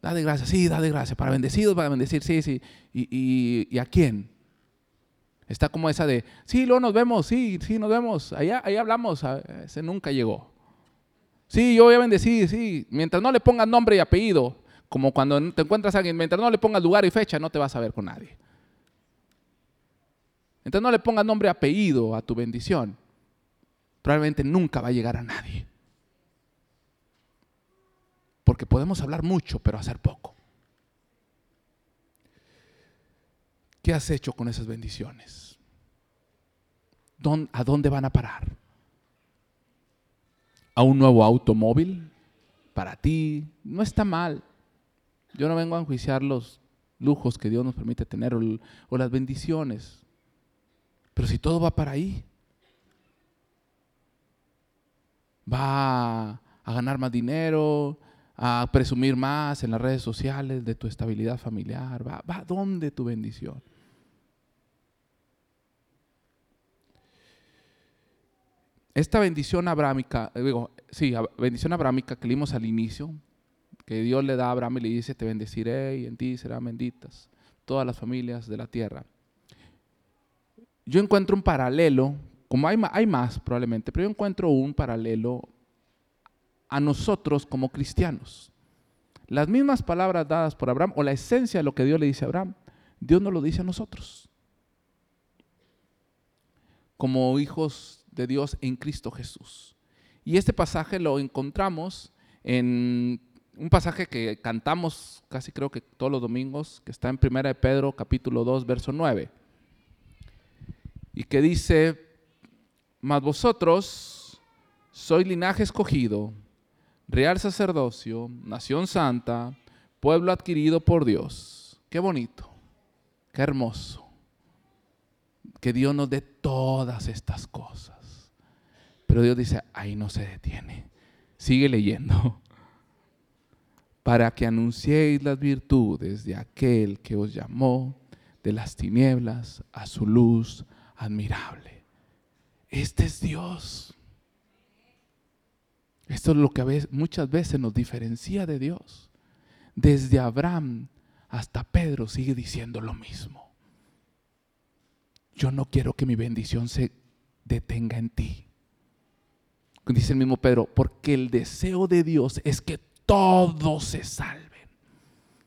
Da de gracia, sí, da de gracia. Para bendecidos, para bendecir, sí, sí. ¿Y, y, a quién? Está como esa de, sí, luego nos vemos, sí, sí, nos vemos. Allá, allá hablamos. Ese nunca llegó. Sí, yo voy a bendecir, sí. Mientras no le pongas nombre y apellido, como cuando te encuentras a alguien, mientras no le pongas lugar y fecha, no te vas a ver con nadie. Mientras no le pongas nombre y apellido a tu bendición, probablemente nunca va a llegar a nadie. Porque podemos hablar mucho, pero hacer poco. ¿Qué has hecho con esas bendiciones? ¿A dónde van a parar? a un nuevo automóvil para ti, no está mal. Yo no vengo a enjuiciar los lujos que Dios nos permite tener o, las bendiciones. Pero si todo va para ahí, va a ganar más dinero, a presumir más en las redes sociales de tu estabilidad familiar, va, va a dónde tu bendición. esta bendición abrámica, digo, sí, bendición abrámica que leímos al inicio, que Dios le da a Abraham y le dice, te bendeciré y en ti serán benditas todas las familias de la tierra. Yo encuentro un paralelo, como hay, hay más probablemente, pero yo encuentro un paralelo a nosotros como cristianos. Las mismas palabras dadas por Abraham, o la esencia de lo que Dios le dice a Abraham, Dios nos lo dice a nosotros. Como hijos de Dios en Cristo Jesús. Y este pasaje lo encontramos en un pasaje que cantamos casi creo que todos los domingos, que está en 1 de Pedro capítulo 2, verso 9. Y que dice, mas vosotros sois linaje escogido, real sacerdocio, nación santa, pueblo adquirido por Dios. Qué bonito, qué hermoso. Que Dios nos dé todas estas cosas. Pero Dios dice, ahí no se detiene. Sigue leyendo. Para que anunciéis las virtudes de aquel que os llamó de las tinieblas a su luz admirable. Este es Dios. Esto es lo que muchas veces nos diferencia de Dios. Desde Abraham hasta Pedro sigue diciendo lo mismo. Yo no quiero que mi bendición se detenga en ti dice el mismo Pedro, porque el deseo de Dios es que todos se salven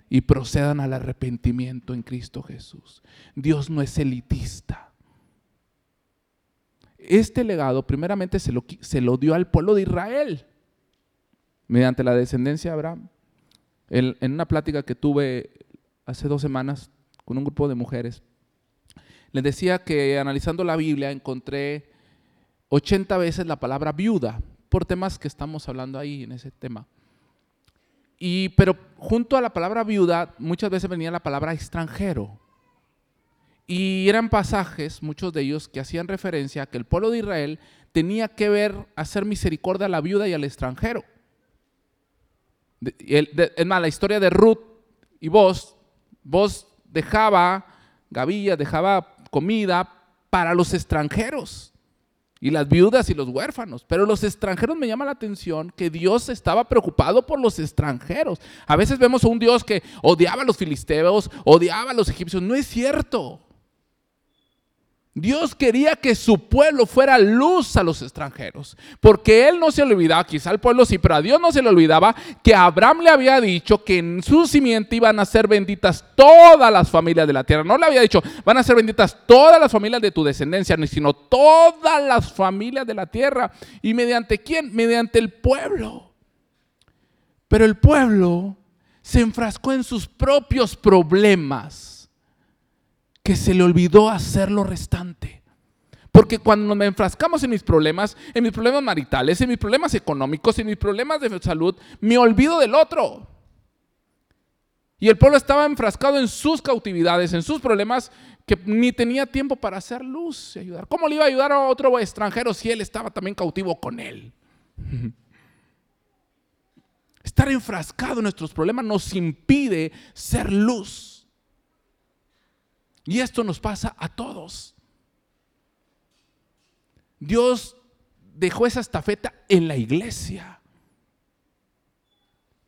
y procedan al arrepentimiento en Cristo Jesús. Dios no es elitista. Este legado primeramente se lo, se lo dio al pueblo de Israel mediante la descendencia de Abraham. en, en una plática que tuve hace dos semanas con un grupo de mujeres, les decía que analizando la Biblia encontré 80 veces la palabra viuda por temas que estamos hablando ahí en ese tema. Y, pero junto a la palabra viuda muchas veces venía la palabra extranjero. Y eran pasajes, muchos de ellos, que hacían referencia a que el pueblo de Israel tenía que ver, hacer misericordia a la viuda y al extranjero. Es más, la historia de Ruth y vos, vos dejaba gavillas, dejaba comida para los extranjeros y las viudas y los huérfanos. Pero los extranjeros me llama la atención que Dios estaba preocupado por los extranjeros. A veces vemos a un Dios que odiaba a los filisteos, odiaba a los egipcios. No es cierto. Dios quería que su pueblo fuera luz a los extranjeros, porque él no se olvidaba, quizá el pueblo sí, pero a Dios no se le olvidaba que Abraham le había dicho que en su simiente iban a ser benditas todas las familias de la tierra. No le había dicho, van a ser benditas todas las familias de tu descendencia, sino todas las familias de la tierra. ¿Y mediante quién? Mediante el pueblo. Pero el pueblo se enfrascó en sus propios problemas que se le olvidó hacer lo restante. Porque cuando nos enfrascamos en mis problemas, en mis problemas maritales, en mis problemas económicos, en mis problemas de salud, me olvido del otro. Y el pueblo estaba enfrascado en sus cautividades, en sus problemas, que ni tenía tiempo para hacer luz y ayudar. ¿Cómo le iba a ayudar a otro extranjero si él estaba también cautivo con él? Estar enfrascado en nuestros problemas nos impide ser luz. Y esto nos pasa a todos. Dios dejó esa estafeta en la iglesia.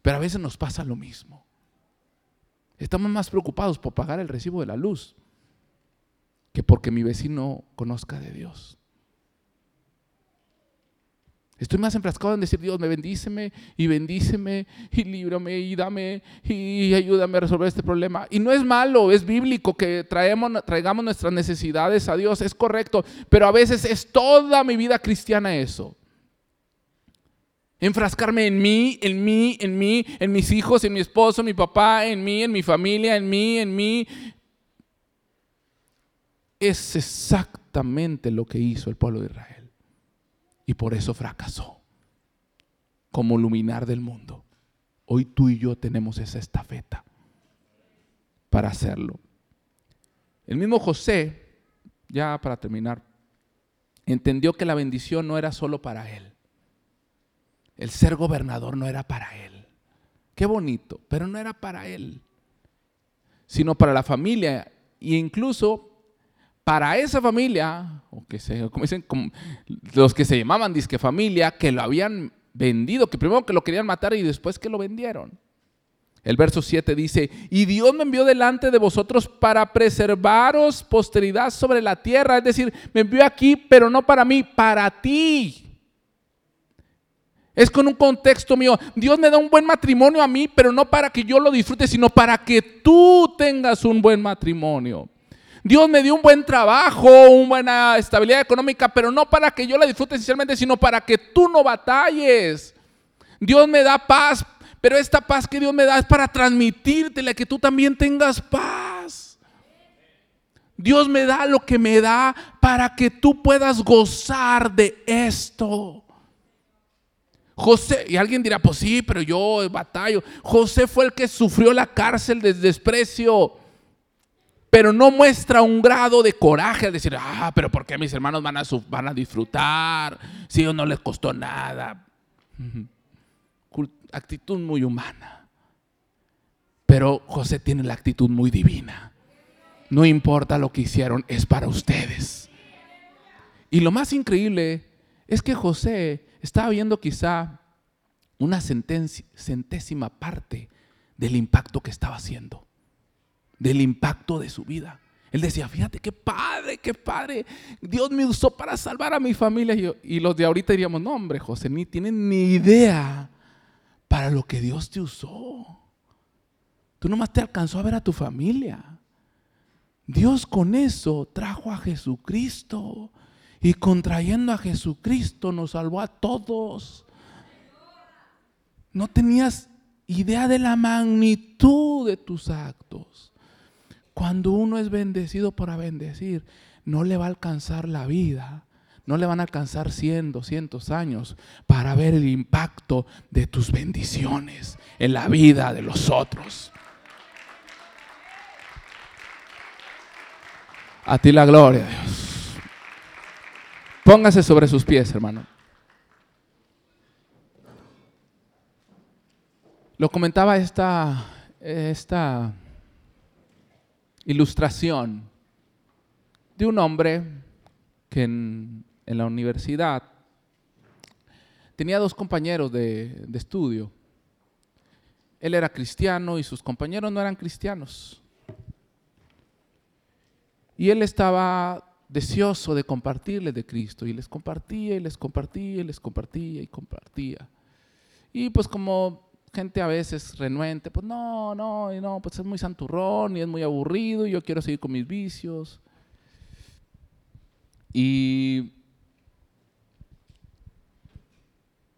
Pero a veces nos pasa lo mismo. Estamos más preocupados por pagar el recibo de la luz que porque mi vecino conozca de Dios. Estoy más enfrascado en decir, Dios, me bendíceme y bendíceme y líbrame y dame y ayúdame a resolver este problema. Y no es malo, es bíblico que traemos, traigamos nuestras necesidades a Dios, es correcto, pero a veces es toda mi vida cristiana eso. Enfrascarme en mí, en mí, en mí, en mis hijos, en mi esposo, en mi papá, en mí, en mi familia, en mí, en mí. Es exactamente lo que hizo el pueblo de Israel y por eso fracasó como luminar del mundo. Hoy tú y yo tenemos esa estafeta para hacerlo. El mismo José, ya para terminar, entendió que la bendición no era solo para él. El ser gobernador no era para él. Qué bonito, pero no era para él, sino para la familia e incluso para esa familia, o que se, como dicen, los que se llamaban disque familia, que lo habían vendido, que primero que lo querían matar y después que lo vendieron. El verso 7 dice, y Dios me envió delante de vosotros para preservaros posteridad sobre la tierra, es decir, me envió aquí, pero no para mí, para ti. Es con un contexto mío. Dios me da un buen matrimonio a mí, pero no para que yo lo disfrute, sino para que tú tengas un buen matrimonio. Dios me dio un buen trabajo, una buena estabilidad económica, pero no para que yo la disfrute esencialmente, sino para que tú no batalles. Dios me da paz, pero esta paz que Dios me da es para transmitírtela, que tú también tengas paz. Dios me da lo que me da para que tú puedas gozar de esto. José, y alguien dirá, pues sí, pero yo batallo. José fue el que sufrió la cárcel de desprecio pero no muestra un grado de coraje al decir, ah, pero ¿por qué mis hermanos van a, van a disfrutar si a no les costó nada? Actitud muy humana. Pero José tiene la actitud muy divina. No importa lo que hicieron, es para ustedes. Y lo más increíble es que José estaba viendo quizá una centésima parte del impacto que estaba haciendo del impacto de su vida. Él decía, fíjate qué padre, qué padre. Dios me usó para salvar a mi familia. Y, los de ahorita diríamos, no hombre, José, ni tienen ni idea para lo que Dios te usó. Tú nomás te alcanzó a ver a tu familia. Dios con eso trajo a Jesucristo. Y contrayendo a Jesucristo nos salvó a todos. No tenías idea de la magnitud de tus actos. Cuando uno es bendecido para bendecir, no le va a alcanzar la vida. No le van a alcanzar 100, 200 años para ver el impacto de tus bendiciones en la vida de los otros. A ti la gloria, Dios. Póngase sobre sus pies, hermano. Lo comentaba esta, esta ilustración de un hombre que en, la universidad tenía dos compañeros de, de estudio. Él era cristiano y sus compañeros no eran cristianos. Y él estaba deseoso de compartirles de Cristo y les compartía y les compartía y les compartía y compartía. Y pues como gente a veces renuente, pues no, no, y no, pues es muy santurrón y es muy aburrido y yo quiero seguir con mis vicios. Y,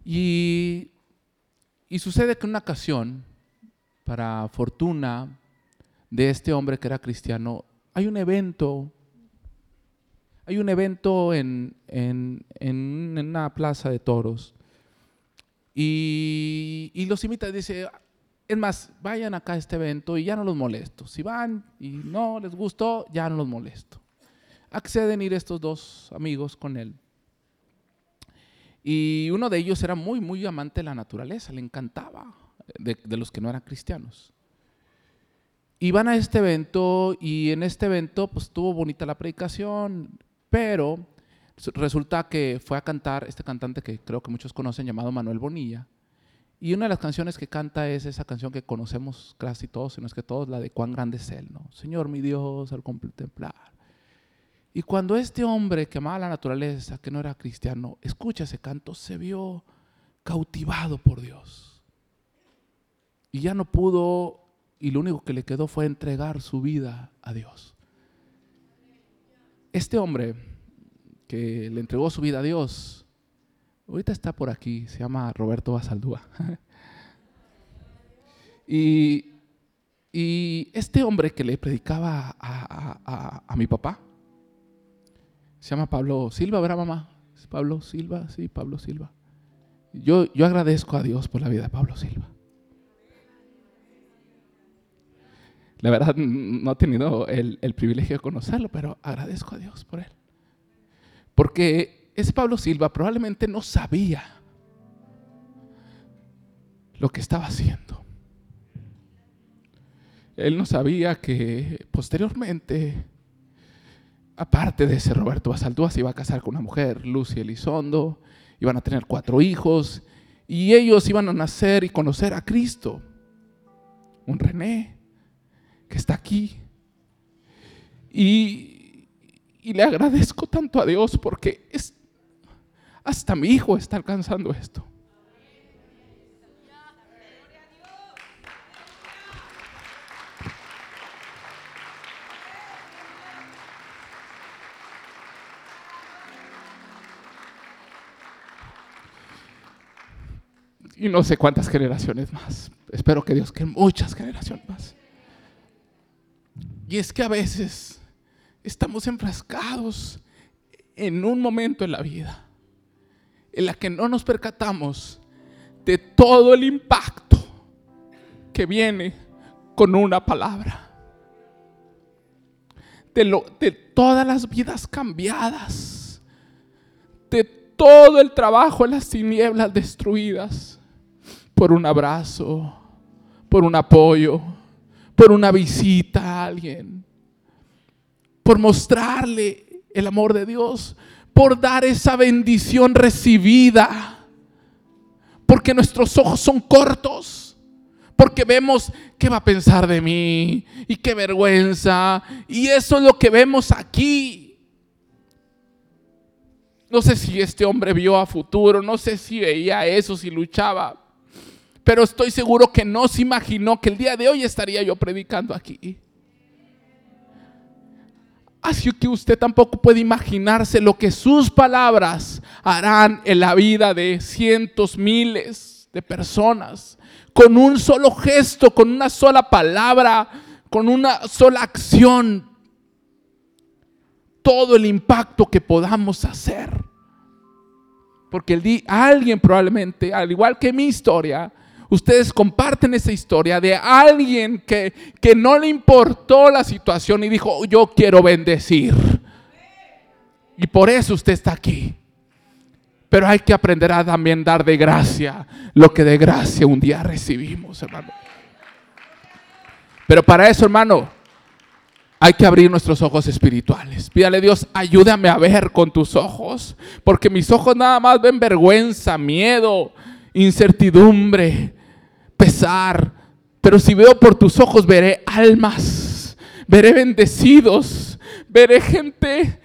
y, sucede que en una ocasión, para fortuna de este hombre que era cristiano, hay un evento, hay un evento en, en, en una plaza de toros y, los invita, dice, es más, vayan acá a este evento y ya no los molesto. Si van y no les gustó, ya no los molesto. Acceden ir estos dos amigos con él. Y uno de ellos era muy, muy amante de la naturaleza, le encantaba, de, de los que no eran cristianos. Y van a este evento y en este evento pues estuvo bonita la predicación, pero Resulta que fue a cantar este cantante que creo que muchos conocen llamado Manuel Bonilla. Y una de las canciones que canta es esa canción que conocemos casi todos, si no es que todos, la de Cuán grande es Él, ¿no? Señor mi Dios, al contemplar. Y cuando este hombre que amaba la naturaleza, que no era cristiano, escucha ese canto, se vio cautivado por Dios. Y ya no pudo, y lo único que le quedó fue entregar su vida a Dios. Este hombre que le entregó su vida a Dios. Ahorita está por aquí, se llama Roberto Basaldúa. y, este hombre que le predicaba a, mi papá, se llama Pablo Silva, ¿verdad mamá? Pablo Silva, sí, Pablo Silva. Yo, yo agradezco a Dios por la vida de Pablo Silva. La verdad no he tenido el, el privilegio de conocerlo, pero agradezco a Dios por él. Porque ese Pablo Silva probablemente no sabía lo que estaba haciendo. Él no sabía que posteriormente, aparte de ese Roberto Basaldúa, se iba a casar con una mujer, Lucy Elizondo, iban a tener cuatro hijos y ellos iban a nacer y conocer a Cristo. Un René que está aquí. Y y le agradezco tanto a Dios porque es, hasta mi hijo está alcanzando esto. y no sé cuántas generaciones más. Espero que Dios que muchas generaciones más. Y es que a veces estamos enfrascados en un momento en la vida en la que no nos percatamos de todo el impacto que viene con una palabra. De, lo, de todas las vidas cambiadas, de todo el trabajo en las tinieblas destruidas por un abrazo, por un apoyo, por una visita a alguien, por mostrarle el amor de Dios, por dar esa bendición recibida. Porque nuestros ojos son cortos. Porque vemos qué va a pensar de mí y qué vergüenza. Y eso es lo que vemos aquí. No sé si este hombre vio a futuro, no sé si veía eso, si luchaba. Pero estoy seguro que no se imaginó que el día de hoy estaría yo predicando aquí. Así que usted tampoco puede imaginarse lo que sus palabras harán en la vida de cientos, miles de personas con un solo gesto, con una sola palabra, con una sola acción, todo el impacto que podamos hacer. Porque el día, alguien probablemente, al igual que mi historia, ustedes comparten esa historia de alguien que, que no le importó la situación y dijo, yo quiero bendecir. Y por eso usted está aquí. Pero hay que aprender a también dar de gracia lo que de gracia un día recibimos, hermano. Pero para eso, hermano, hay que abrir nuestros ojos espirituales. Pídale Dios, ayúdame a ver con tus ojos, porque mis ojos nada más ven vergüenza, miedo, incertidumbre, pesar. Pero si veo por tus ojos, veré almas, veré bendecidos, veré gente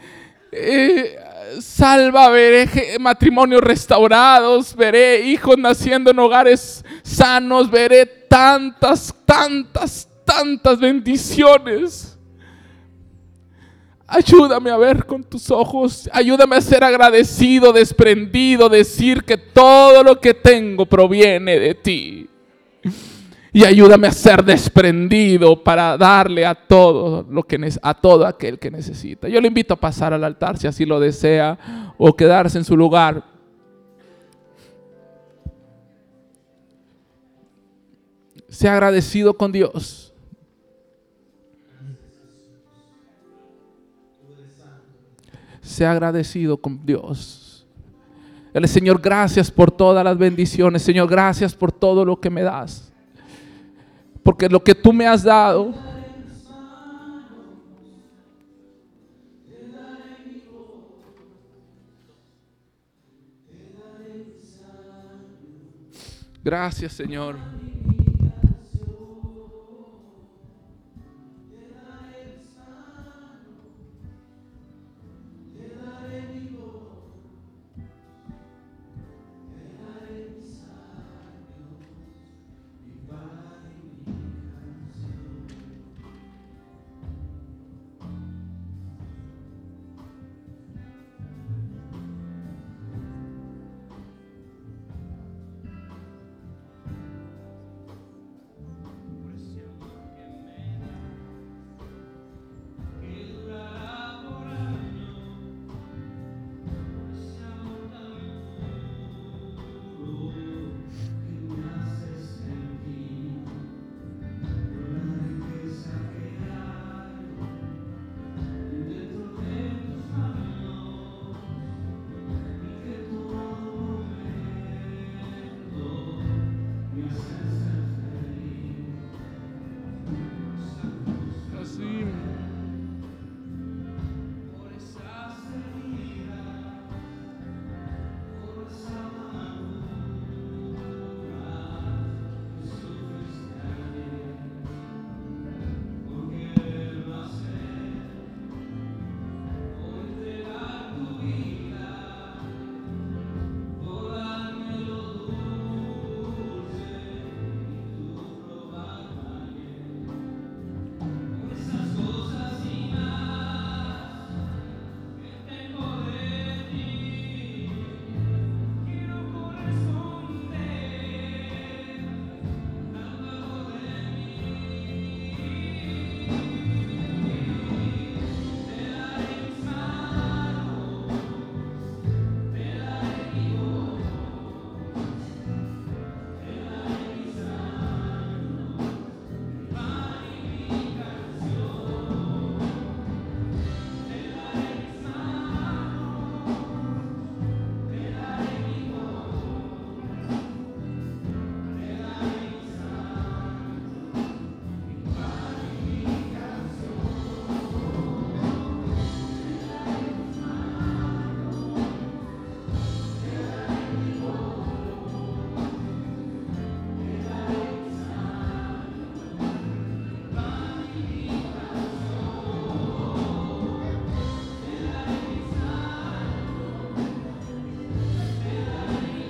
eh, salva, veré matrimonios restaurados, veré hijos naciendo en hogares sanos, veré tantas, tantas, tantas bendiciones. Ayúdame a ver con tus ojos. Ayúdame a ser agradecido, desprendido, decir que todo lo que tengo proviene de ti. Y ayúdame a ser desprendido para darle a todo lo que a todo aquel que necesita. Yo le invito a pasar al altar si así lo desea o quedarse en su lugar. Sea agradecido con Dios. sea agradecido con Dios. El Señor, gracias por todas las bendiciones. Señor, gracias por todo lo que me das. Porque lo que tú me has dado Gracias, Señor.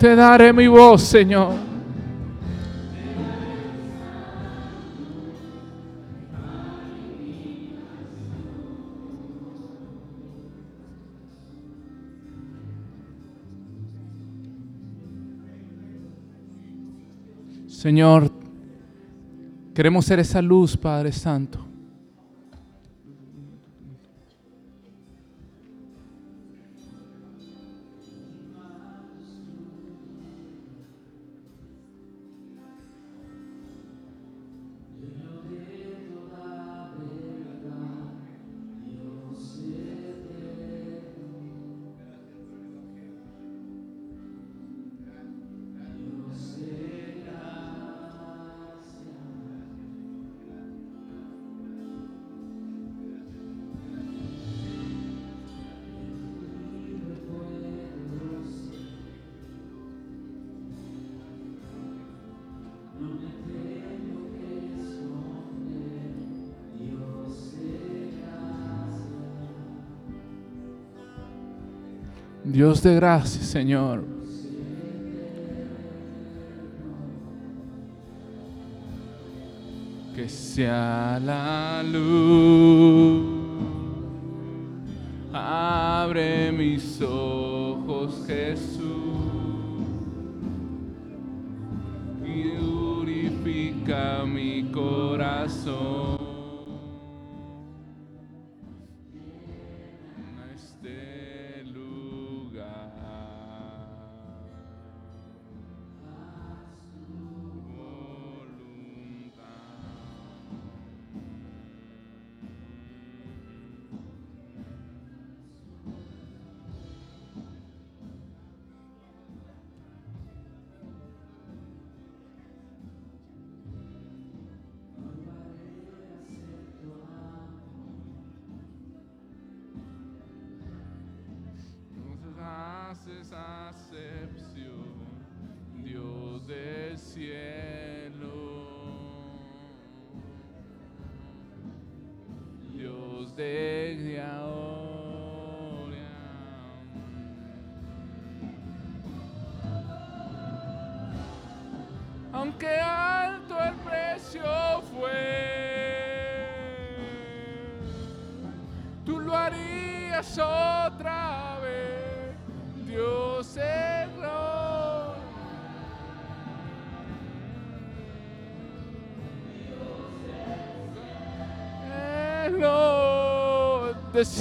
Te daré mi voz, Señor. Señor, queremos ser esa luz, Padre Santo. Dios de gracia, Señor. Que sea la luz.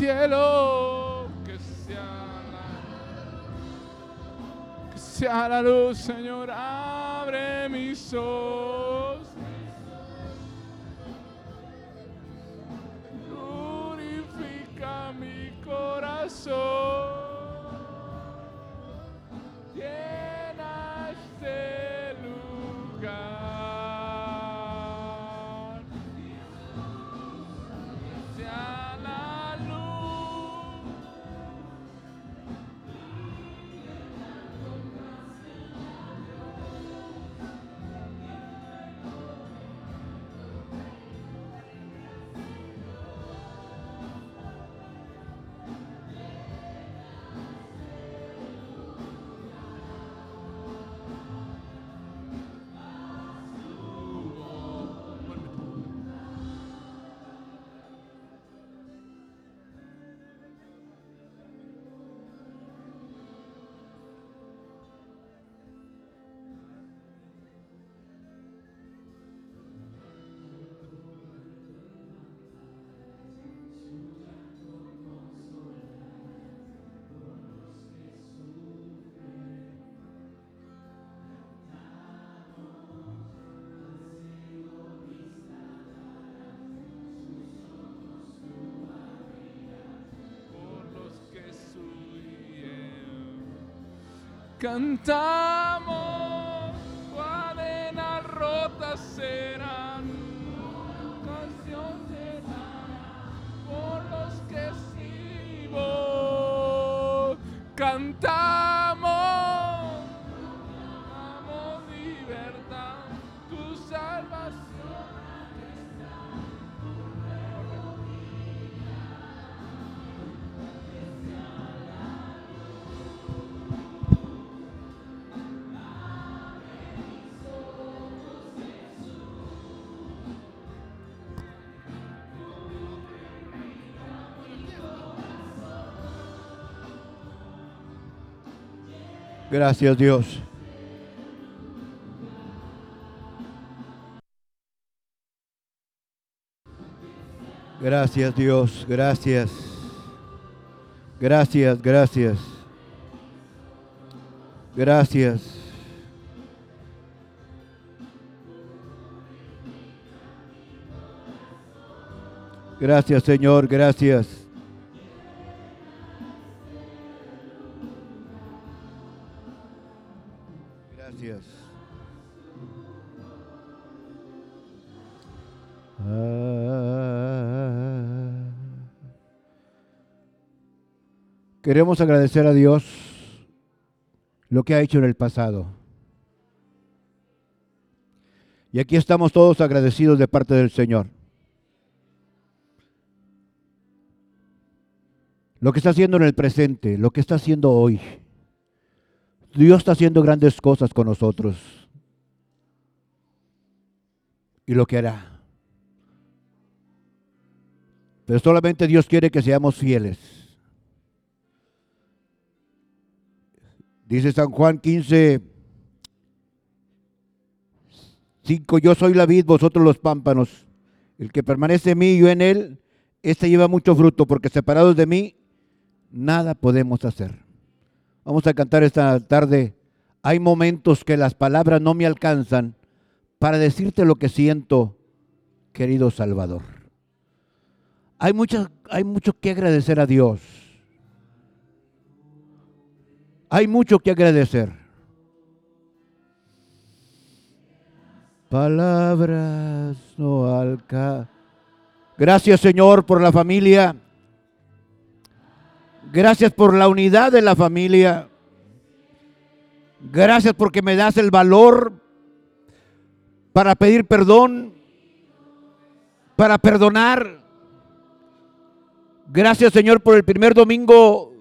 cielo, que sea la, que sea la luz, Señor. cantamos tu arena rota será. Gracias Dios. Gracias Dios, gracias. Gracias, gracias. Gracias. Gracias Señor, gracias. Queremos agradecer a Dios lo que ha hecho en el pasado. Y aquí estamos todos agradecidos de parte del Señor. Lo que está haciendo en el presente, lo que está haciendo hoy. Dios está haciendo grandes cosas con nosotros. Y lo que hará. Pero solamente Dios quiere que seamos fieles. Dice San Juan 15, 5, yo soy la vid, vosotros los pámpanos. El que permanece en mí y yo en él, este lleva mucho fruto, porque separados de mí, nada podemos hacer. Vamos a cantar esta tarde. Hay momentos que las palabras no me alcanzan para decirte lo que siento, querido Salvador. Hay mucho, hay mucho que agradecer a Dios. Hay mucho que agradecer. Palabras no alca. Gracias Señor por la familia. Gracias por la unidad de la familia. Gracias porque me das el valor para pedir perdón, para perdonar. Gracias Señor por el primer domingo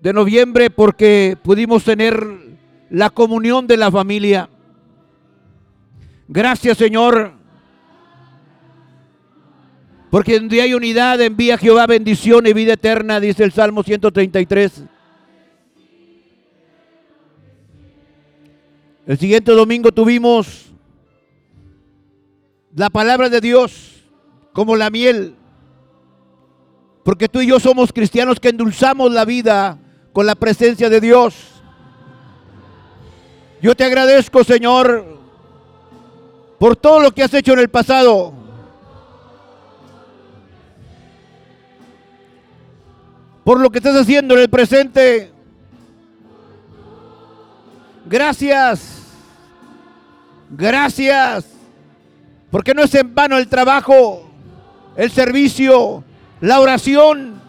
de noviembre porque pudimos tener la comunión de la familia. Gracias Señor porque donde hay unidad envía Jehová bendición y vida eterna, dice el Salmo 133. El siguiente domingo tuvimos la palabra de Dios como la miel. Porque tú y yo somos cristianos que endulzamos la vida con la presencia de Dios. Yo te agradezco, Señor, por todo lo que has hecho en el pasado. por lo que estás haciendo en el presente. Gracias. Gracias. Porque no es en vano el trabajo, el servicio, la oración.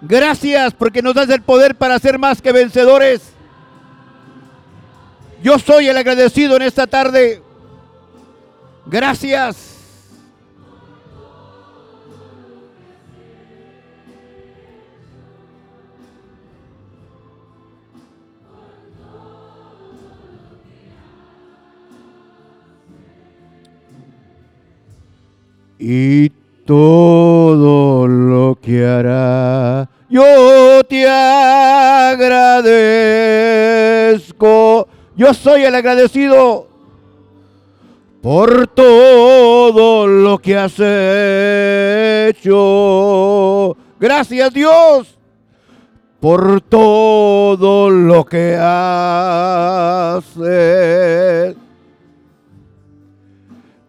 Gracias porque nos das el poder para ser más que vencedores. Yo soy el agradecido en esta tarde. Gracias. y todo lo que hará. Yo te agradezco. Yo soy el agradecido por todo lo que has hecho. Gracias Dios por todo lo que haces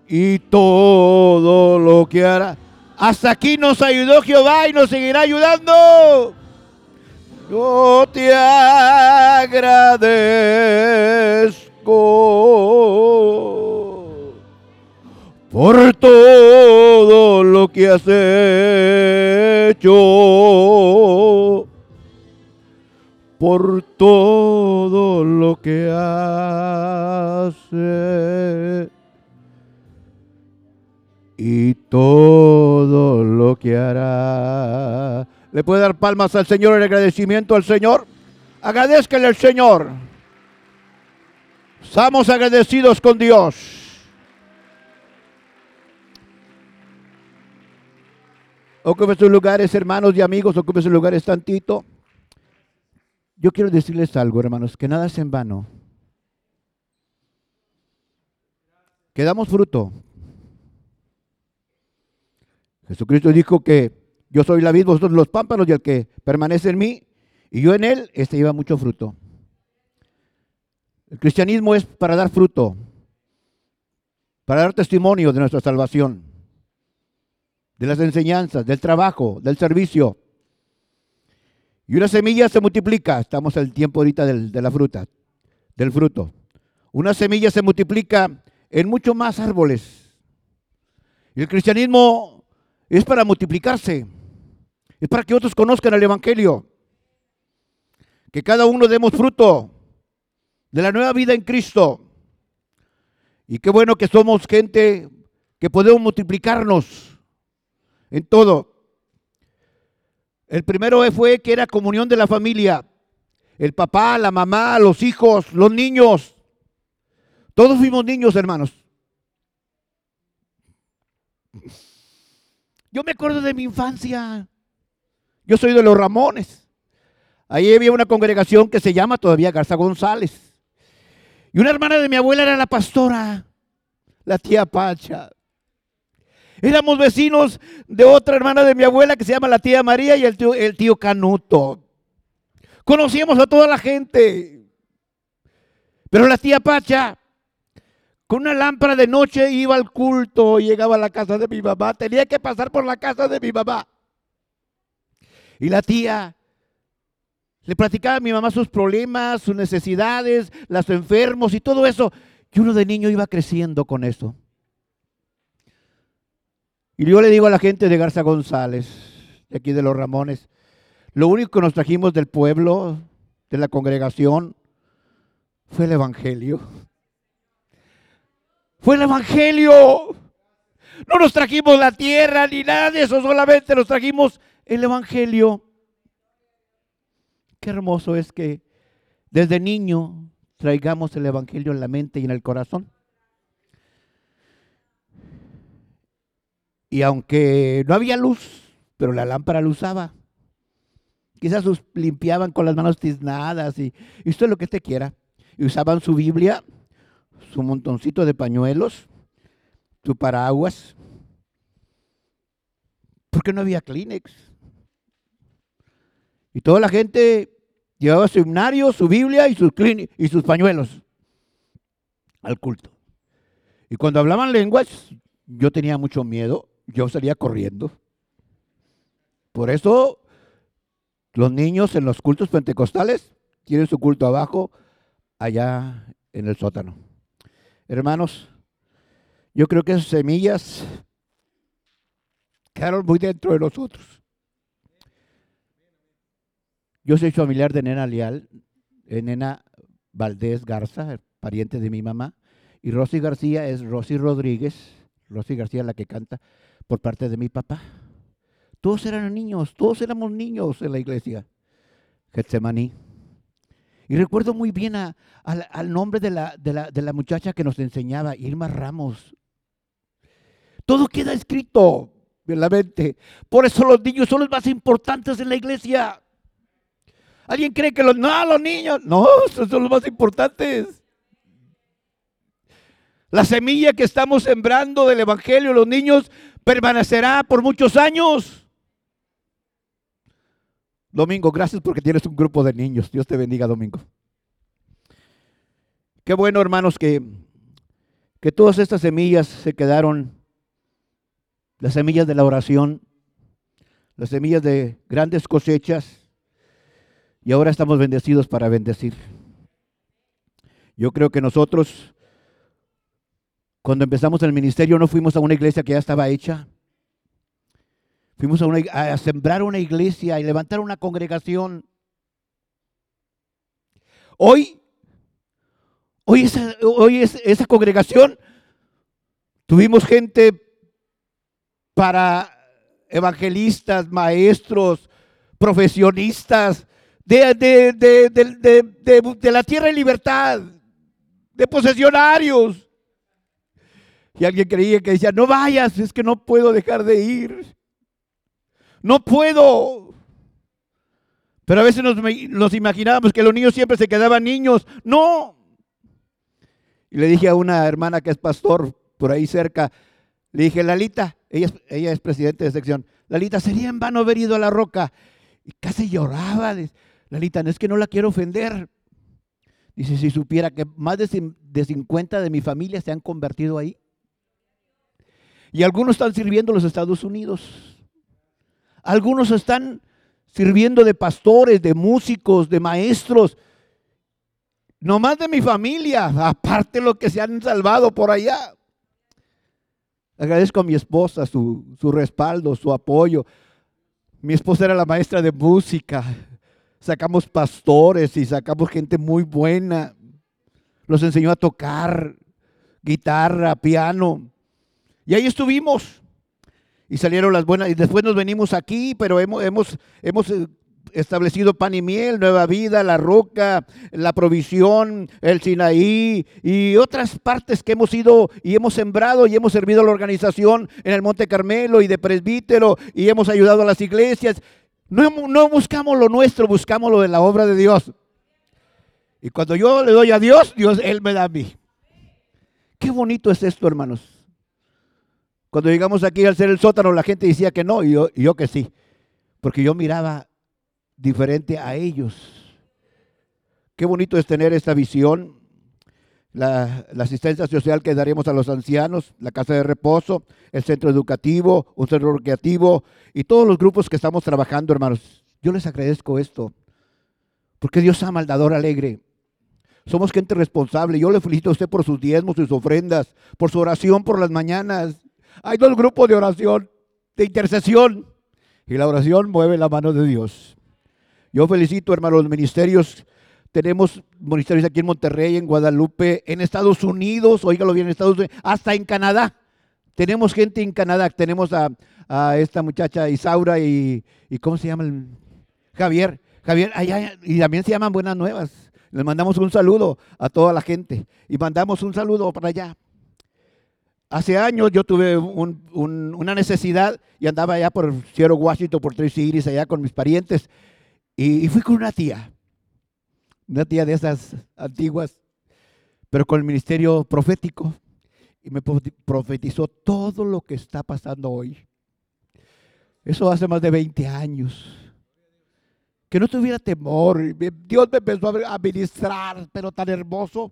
y todo lo que hará. Hasta aquí nos ayudó Jehová y nos seguirá ayudando. Yo te agradezco por todo lo que has hecho, por todo lo que haces y todo que. ¿Le puede dar palmas al Señor en agradecimiento al Señor? Agradezcale al Señor. Estamos agradecidos con Dios. Ocupe sus lugares, hermanos y amigos, ocupe sus lugares tantito. Yo quiero decirles algo, hermanos, que nada es en vano. Que damos fruto, Jesucristo dijo que yo soy la vid, vosotros los pámpanos, y el que permanece en mí, y yo en él, este lleva mucho fruto. El cristianismo es para dar fruto, para dar testimonio de nuestra salvación, de las enseñanzas, del trabajo, del servicio. Y una semilla se multiplica, estamos el tiempo ahorita de la fruta, del fruto. Una semilla se multiplica en mucho más árboles. Y el cristianismo es para multiplicarse, es para que otros conozcan el Evangelio, que cada uno demos fruto de la nueva vida en Cristo. Y qué bueno que somos gente que podemos multiplicarnos en todo. El primero fue que era comunión de la familia. El papá, la mamá, los hijos, los niños. Todos fuimos niños, hermanos. Yo me acuerdo de mi infancia. Yo soy de los Ramones. Ahí había una congregación que se llama todavía Garza González. Y una hermana de mi abuela era la pastora, la tía Pacha. Éramos vecinos de otra hermana de mi abuela que se llama la tía María y el tío, el tío Canuto. Conocíamos a toda la gente. Pero la tía Pacha con una lámpara de noche iba al culto llegaba a la casa de mi mamá. Tenía que pasar por la casa de mi mamá. Y la tía le platicaba a mi mamá sus problemas, sus necesidades, los enfermos y todo eso. Y uno de niño iba creciendo con eso. Y yo le digo a la gente de Garza González, de aquí de los Ramones, lo único que nos trajimos del pueblo, de la congregación, fue el Evangelio. Fue el Evangelio. No nos trajimos la tierra ni nada de eso, solamente nos trajimos el Evangelio. Qué hermoso es que desde niño traigamos el Evangelio en la mente y en el corazón. Y aunque no había luz, pero la lámpara lo usaba. Quizás limpiaban con las manos tiznadas y, y lo que usted quiera. Y usaban su Biblia su montoncito de pañuelos, su paraguas, porque no había Kleenex. Y toda la gente llevaba su himnario, su Biblia y sus, y sus pañuelos al culto. Y cuando hablaban lenguas, yo tenía mucho miedo, yo salía corriendo. Por eso los niños en los cultos pentecostales tienen su culto abajo, allá en el sótano. Hermanos, yo creo que esas semillas quedaron muy dentro de nosotros. Yo soy familiar de Nena Leal, eh, Nena Valdés Garza, pariente de mi mamá, y Rosy García es Rosy Rodríguez, Rosy García la que canta por parte de mi papá. Todos eran niños, todos éramos niños en la iglesia. Getsemaní. Y recuerdo muy bien al nombre de la, muchacha que nos enseñaba, Irma Ramos. Todo queda escrito en la mente. Por eso los niños son los más importantes en la iglesia. ¿Alguien cree que los... No, los niños. No, son los más importantes. La semilla que estamos sembrando del Evangelio, los niños, permanecerá por muchos años. Domingo, gracias porque tienes un grupo de niños. Dios te bendiga, Domingo. Qué bueno, hermanos, que, que todas estas semillas se quedaron, las semillas de la oración, las semillas de grandes cosechas, y ahora estamos bendecidos para bendecir. Yo creo que nosotros, cuando empezamos el ministerio, no fuimos a una iglesia que ya estaba hecha. Fuimos a, sembrar una iglesia y levantar una congregación. Hoy, hoy, esa, hoy esa congregación, tuvimos gente para evangelistas, maestros, profesionistas de, de, la tierra en libertad, de posesionarios. Y alguien creía que decía, no vayas, es que no puedo dejar de ir. No puedo. Pero a veces nos, imaginábamos que los niños siempre se quedaban niños. No. Y le dije a una hermana que es pastor por ahí cerca, le dije, Lalita, ella, es- ella es presidente de sección. Lalita, sería en vano haber ido a la roca. Y casi lloraba. Lalita, no es que no la quiero ofender. Dice, si supiera que más de, de 50 de mi familia se han convertido ahí. Y algunos están sirviendo en los Estados Unidos. Algunos están sirviendo de pastores, de músicos, de maestros. No más de mi familia, aparte lo que se han salvado por allá. Agradezco a mi esposa su, su respaldo, su apoyo. Mi esposa era la maestra de música. Sacamos pastores y sacamos gente muy buena. Los enseñó a tocar guitarra, piano. Y ahí estuvimos. Y salieron las buenas. Y después nos venimos aquí, pero hemos, hemos, hemos eh, establecido pan y miel, nueva vida, la roca, la provisión, el Sinaí y otras partes que hemos ido y hemos sembrado y hemos servido a la organización en el Monte Carmelo y de presbítero y hemos ayudado a las iglesias. No, no buscamos lo nuestro, buscamos lo de la obra de Dios. Y cuando yo le doy a Dios, Dios, Él me da a mí. Qué bonito es esto, hermanos. Cuando llegamos aquí al ser el sótano, la gente decía que no, y yo, que sí. Porque yo miraba diferente a ellos. Qué bonito es tener esta visión. La, la asistencia social que daremos a los ancianos, la casa de reposo, el centro educativo, un centro recreativo y todos los grupos que estamos trabajando, hermanos. Yo les agradezco esto. Porque Dios ama al dador alegre. Somos gente responsable. Yo le felicito a usted por sus diezmos, sus ofrendas, por su oración por las mañanas. Hay dos grupos de oración, de intercesión. Y la oración mueve la mano de Dios. Yo felicito, hermanos, los ministerios. Tenemos ministerios aquí en Monterrey, en Guadalupe, en Estados Unidos, óigalo bien, en Estados Unidos, hasta en Canadá. Tenemos gente en Canadá. Tenemos a, a esta muchacha Isaura y, y ¿cómo se llama? Javier. Javier, allá, y también se llaman Buenas Nuevas. Les mandamos un saludo a toda la gente y mandamos un saludo para allá. Hace años yo tuve un- un- una necesidad y andaba allá por Seattle, Washington, por Tracy Iris, allá con mis parientes. Y, fui con una tía, una tía de esas antiguas, pero con el ministerio profético. Y me profe- profetizó todo lo que está pasando hoy. Eso hace más de 20 años. Que no tuviera temor. Dios me empezó a ministrar, pero tan hermoso.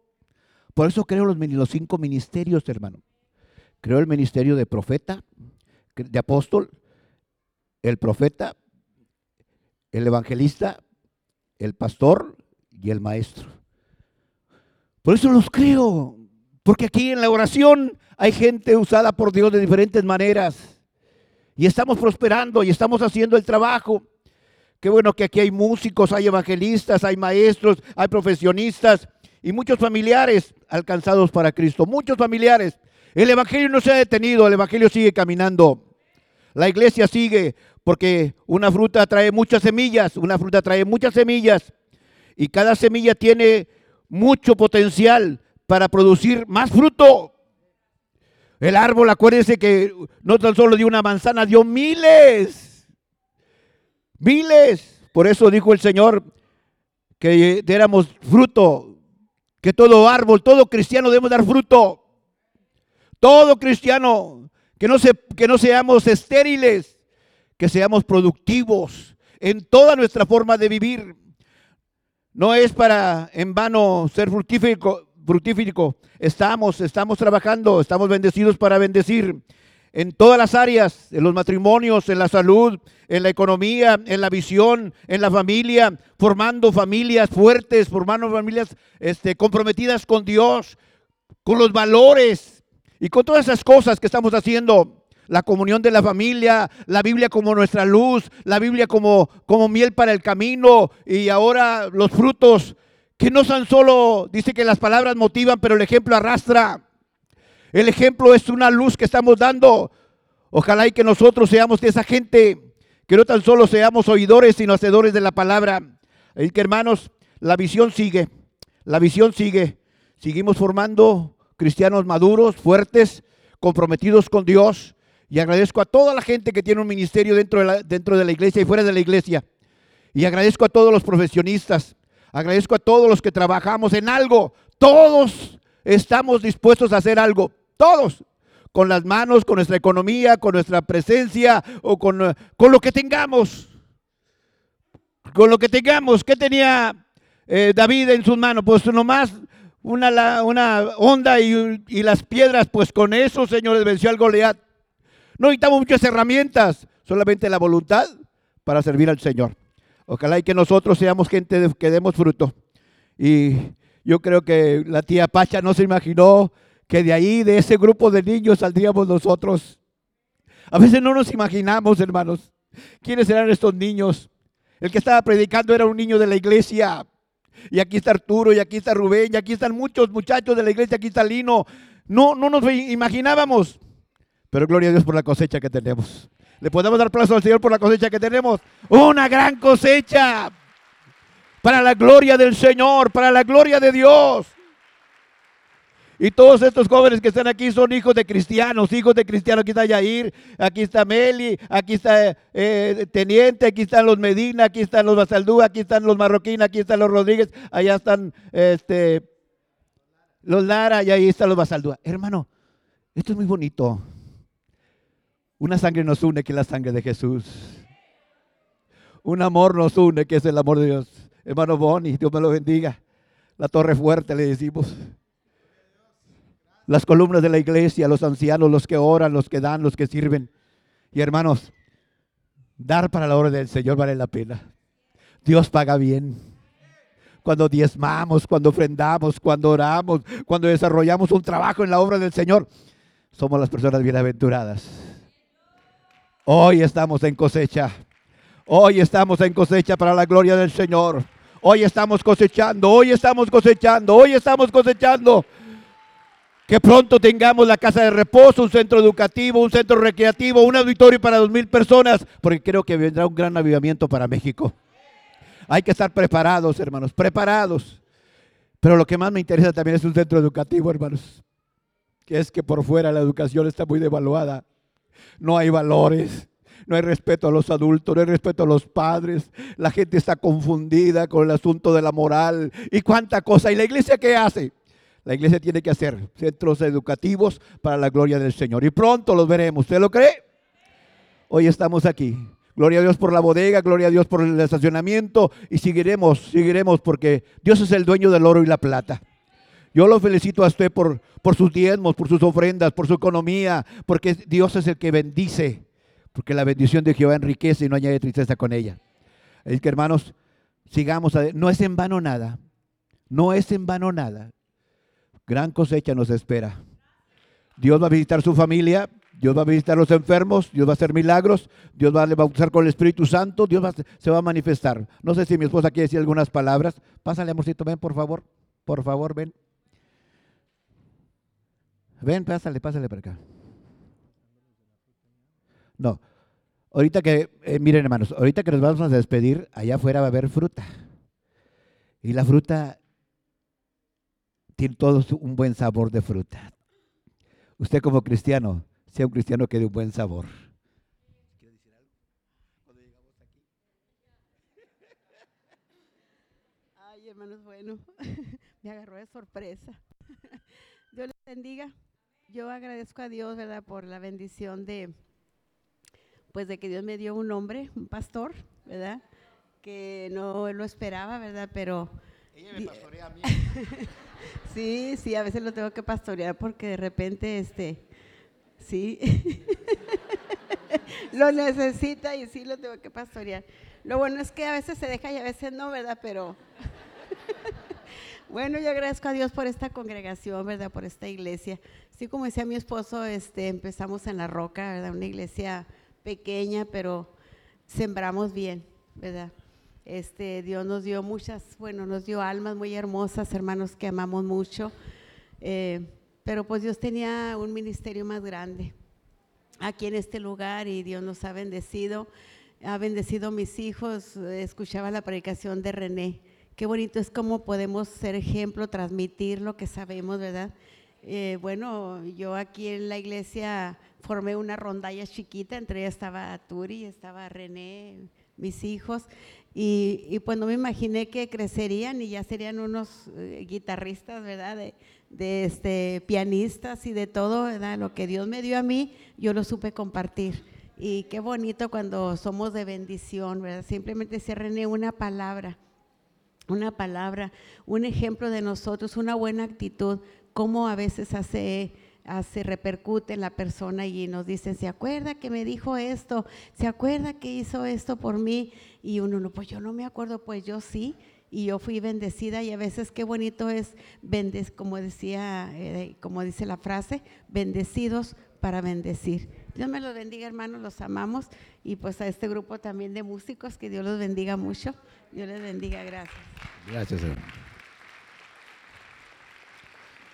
Por eso creo los, los cinco ministerios, hermano. Creo el ministerio de profeta, de apóstol, el profeta, el evangelista, el pastor y el maestro. Por eso los creo, porque aquí en la oración hay gente usada por Dios de diferentes maneras. Y estamos prosperando y estamos haciendo el trabajo. Qué bueno que aquí hay músicos, hay evangelistas, hay maestros, hay profesionistas y muchos familiares alcanzados para Cristo. Muchos familiares. El Evangelio no se ha detenido, el Evangelio sigue caminando. La iglesia sigue porque una fruta trae muchas semillas, una fruta trae muchas semillas y cada semilla tiene mucho potencial para producir más fruto. El árbol, acuérdense que no tan solo dio una manzana, dio miles. Miles. Por eso dijo el Señor que diéramos fruto, que todo árbol, todo cristiano debemos dar fruto. Todo cristiano, que no, se, que no seamos estériles, que seamos productivos en toda nuestra forma de vivir. No es para en vano ser fructífero, fructífero. Estamos, estamos trabajando, estamos bendecidos para bendecir en todas las áreas, en los matrimonios, en la salud, en la economía, en la visión, en la familia, formando familias fuertes, formando familias este, comprometidas con Dios, con los valores y con todas esas cosas que estamos haciendo. La comunión de la familia, la Biblia como nuestra luz, la Biblia como, como miel para el camino y ahora los frutos que no son solo, dice que las palabras motivan, pero el ejemplo arrastra. El ejemplo es una luz que estamos dando. Ojalá y que nosotros seamos de esa gente, que no tan solo seamos oidores, sino hacedores de la palabra. Así que hermanos, la visión sigue, la visión sigue. Seguimos formando cristianos maduros, fuertes, comprometidos con Dios. Y agradezco a toda la gente que tiene un ministerio dentro de la, dentro de la iglesia y fuera de la iglesia. Y agradezco a todos los profesionistas. Agradezco a todos los que trabajamos en algo. Todos estamos dispuestos a hacer algo. Todos. con las manos, con nuestra economía, con nuestra presencia o con, con lo que tengamos. Con lo que tengamos. ¿Qué tenía eh, David en sus manos? Pues nomás una, una onda y, y, las piedras. Pues con eso, señores, venció al Goliat. No necesitamos muchas herramientas, solamente la voluntad para servir al Señor. Ojalá y que nosotros seamos gente que demos fruto. Y yo creo que la tía Pacha no se imaginó que de ahí, de ese grupo de niños, saldríamos nosotros. A veces no nos imaginamos, hermanos, quiénes eran estos niños. El que estaba predicando era un niño de la iglesia. Y aquí está Arturo, y aquí está Rubén, y aquí están muchos muchachos de la iglesia, aquí está Lino. No, no nos imaginábamos. Pero gloria a Dios por la cosecha que tenemos. Le podemos dar plazo al Señor por la cosecha que tenemos. Una gran cosecha. Para la gloria del Señor, para la gloria de Dios. Y todos estos jóvenes que están aquí son hijos de cristianos, hijos de cristianos. Aquí está Yair, aquí está Meli, aquí está eh, Teniente, aquí están los Medina, aquí están los Basaldú, aquí están los Marroquín, aquí están los Rodríguez, allá están este, los Lara y ahí están los Basaldú. Hermano, esto es muy bonito. Una sangre nos une que es la sangre de Jesús. Un amor nos une que es el amor de Dios. Hermano Bonnie, Dios me lo bendiga. La torre fuerte le decimos las columnas de la iglesia, los ancianos, los que oran, los que dan, los que sirven. Y hermanos, dar para la obra del Señor vale la pena. Dios paga bien. Cuando diezmamos, cuando ofrendamos, cuando oramos, cuando desarrollamos un trabajo en la obra del Señor, somos las personas bienaventuradas. Hoy estamos en cosecha. Hoy estamos en cosecha para la gloria del Señor. Hoy estamos cosechando, hoy estamos cosechando, hoy estamos cosechando. Que pronto tengamos la casa de reposo, un centro educativo, un centro recreativo, un auditorio para dos mil personas, porque creo que vendrá un gran avivamiento para México. Hay que estar preparados, hermanos, preparados. Pero lo que más me interesa también es un centro educativo, hermanos. Que es que por fuera la educación está muy devaluada. No hay valores, no hay respeto a los adultos, no hay respeto a los padres. La gente está confundida con el asunto de la moral y cuánta cosa. ¿Y la iglesia qué hace? La iglesia tiene que hacer centros educativos para la gloria del Señor. Y pronto los veremos. ¿Usted lo cree? Hoy estamos aquí. Gloria a Dios por la bodega, gloria a Dios por el estacionamiento y seguiremos, seguiremos porque Dios es el dueño del oro y la plata. Yo lo felicito a usted por, sus diezmos, por sus ofrendas, por su economía, porque Dios es el que bendice, porque la bendición de Jehová enriquece y no añade tristeza con ella. Es que hermanos, sigamos, no es en vano nada, no es en vano nada. Gran cosecha nos espera. Dios va a visitar su familia, Dios va a visitar a los enfermos, Dios va a hacer milagros, Dios va a bautizar con el Espíritu Santo, Dios se va a manifestar. No sé si mi esposa quiere decir algunas palabras. Pásale, amorcito, ven, por favor. Por favor, ven. Ven, pásale, pásale para acá. No. Ahorita que, eh, miren hermanos, ahorita que nos vamos a despedir, allá afuera va a haber fruta. Y la fruta tiene todo un buen sabor de fruta. Usted como cristiano, sea un cristiano que dé un buen sabor. Ay, hermanos, bueno, me agarró de sorpresa. Dios les bendiga. Yo agradezco a Dios, ¿verdad?, por la bendición de, pues, de que Dios me dio un hombre, un pastor, ¿verdad?, que no lo esperaba, ¿verdad?, pero... Ella me pastorea a mí. Sí, sí, a veces lo tengo que pastorear porque de repente, este, sí, lo necesita y sí lo tengo que pastorear. Lo bueno es que a veces se deja y a veces no, ¿verdad? Pero bueno, yo agradezco a Dios por esta congregación, ¿verdad? Por esta iglesia. Sí, como decía mi esposo, este, empezamos en la roca, ¿verdad? Una iglesia pequeña, pero sembramos bien, ¿verdad? Este, Dios nos dio muchas, bueno, nos dio almas muy hermosas, hermanos que amamos mucho, eh, pero pues Dios tenía un ministerio más grande aquí en este lugar y Dios nos ha bendecido, ha bendecido a mis hijos, escuchaba la predicación de René, qué bonito es cómo podemos ser ejemplo, transmitir lo que sabemos, ¿verdad? Eh, bueno, yo aquí en la iglesia formé una rondalla chiquita, entre ellas estaba Turi, estaba René, mis hijos. Y, y pues no me imaginé que crecerían y ya serían unos eh, guitarristas, ¿verdad? De, este, pianistas y de todo, ¿verdad? Lo que Dios me dio a mí, yo lo supe compartir. Y qué bonito cuando somos de bendición, ¿verdad? Simplemente se René una palabra, una palabra, un ejemplo de nosotros, una buena actitud, cómo a veces hace hace, repercute en la persona y nos dice, ¿se acuerda que me dijo esto? ¿Se acuerda que hizo esto por mí? Y uno, no, pues yo no me acuerdo, pues yo sí. Y yo fui bendecida y a veces qué bonito es, bendes, como decía, eh, como dice la frase, bendecidos para bendecir. Dios me los bendiga, hermanos, los amamos. Y pues a este grupo también de músicos, que Dios los bendiga mucho. Dios les bendiga, gracias. Gracias, hermano.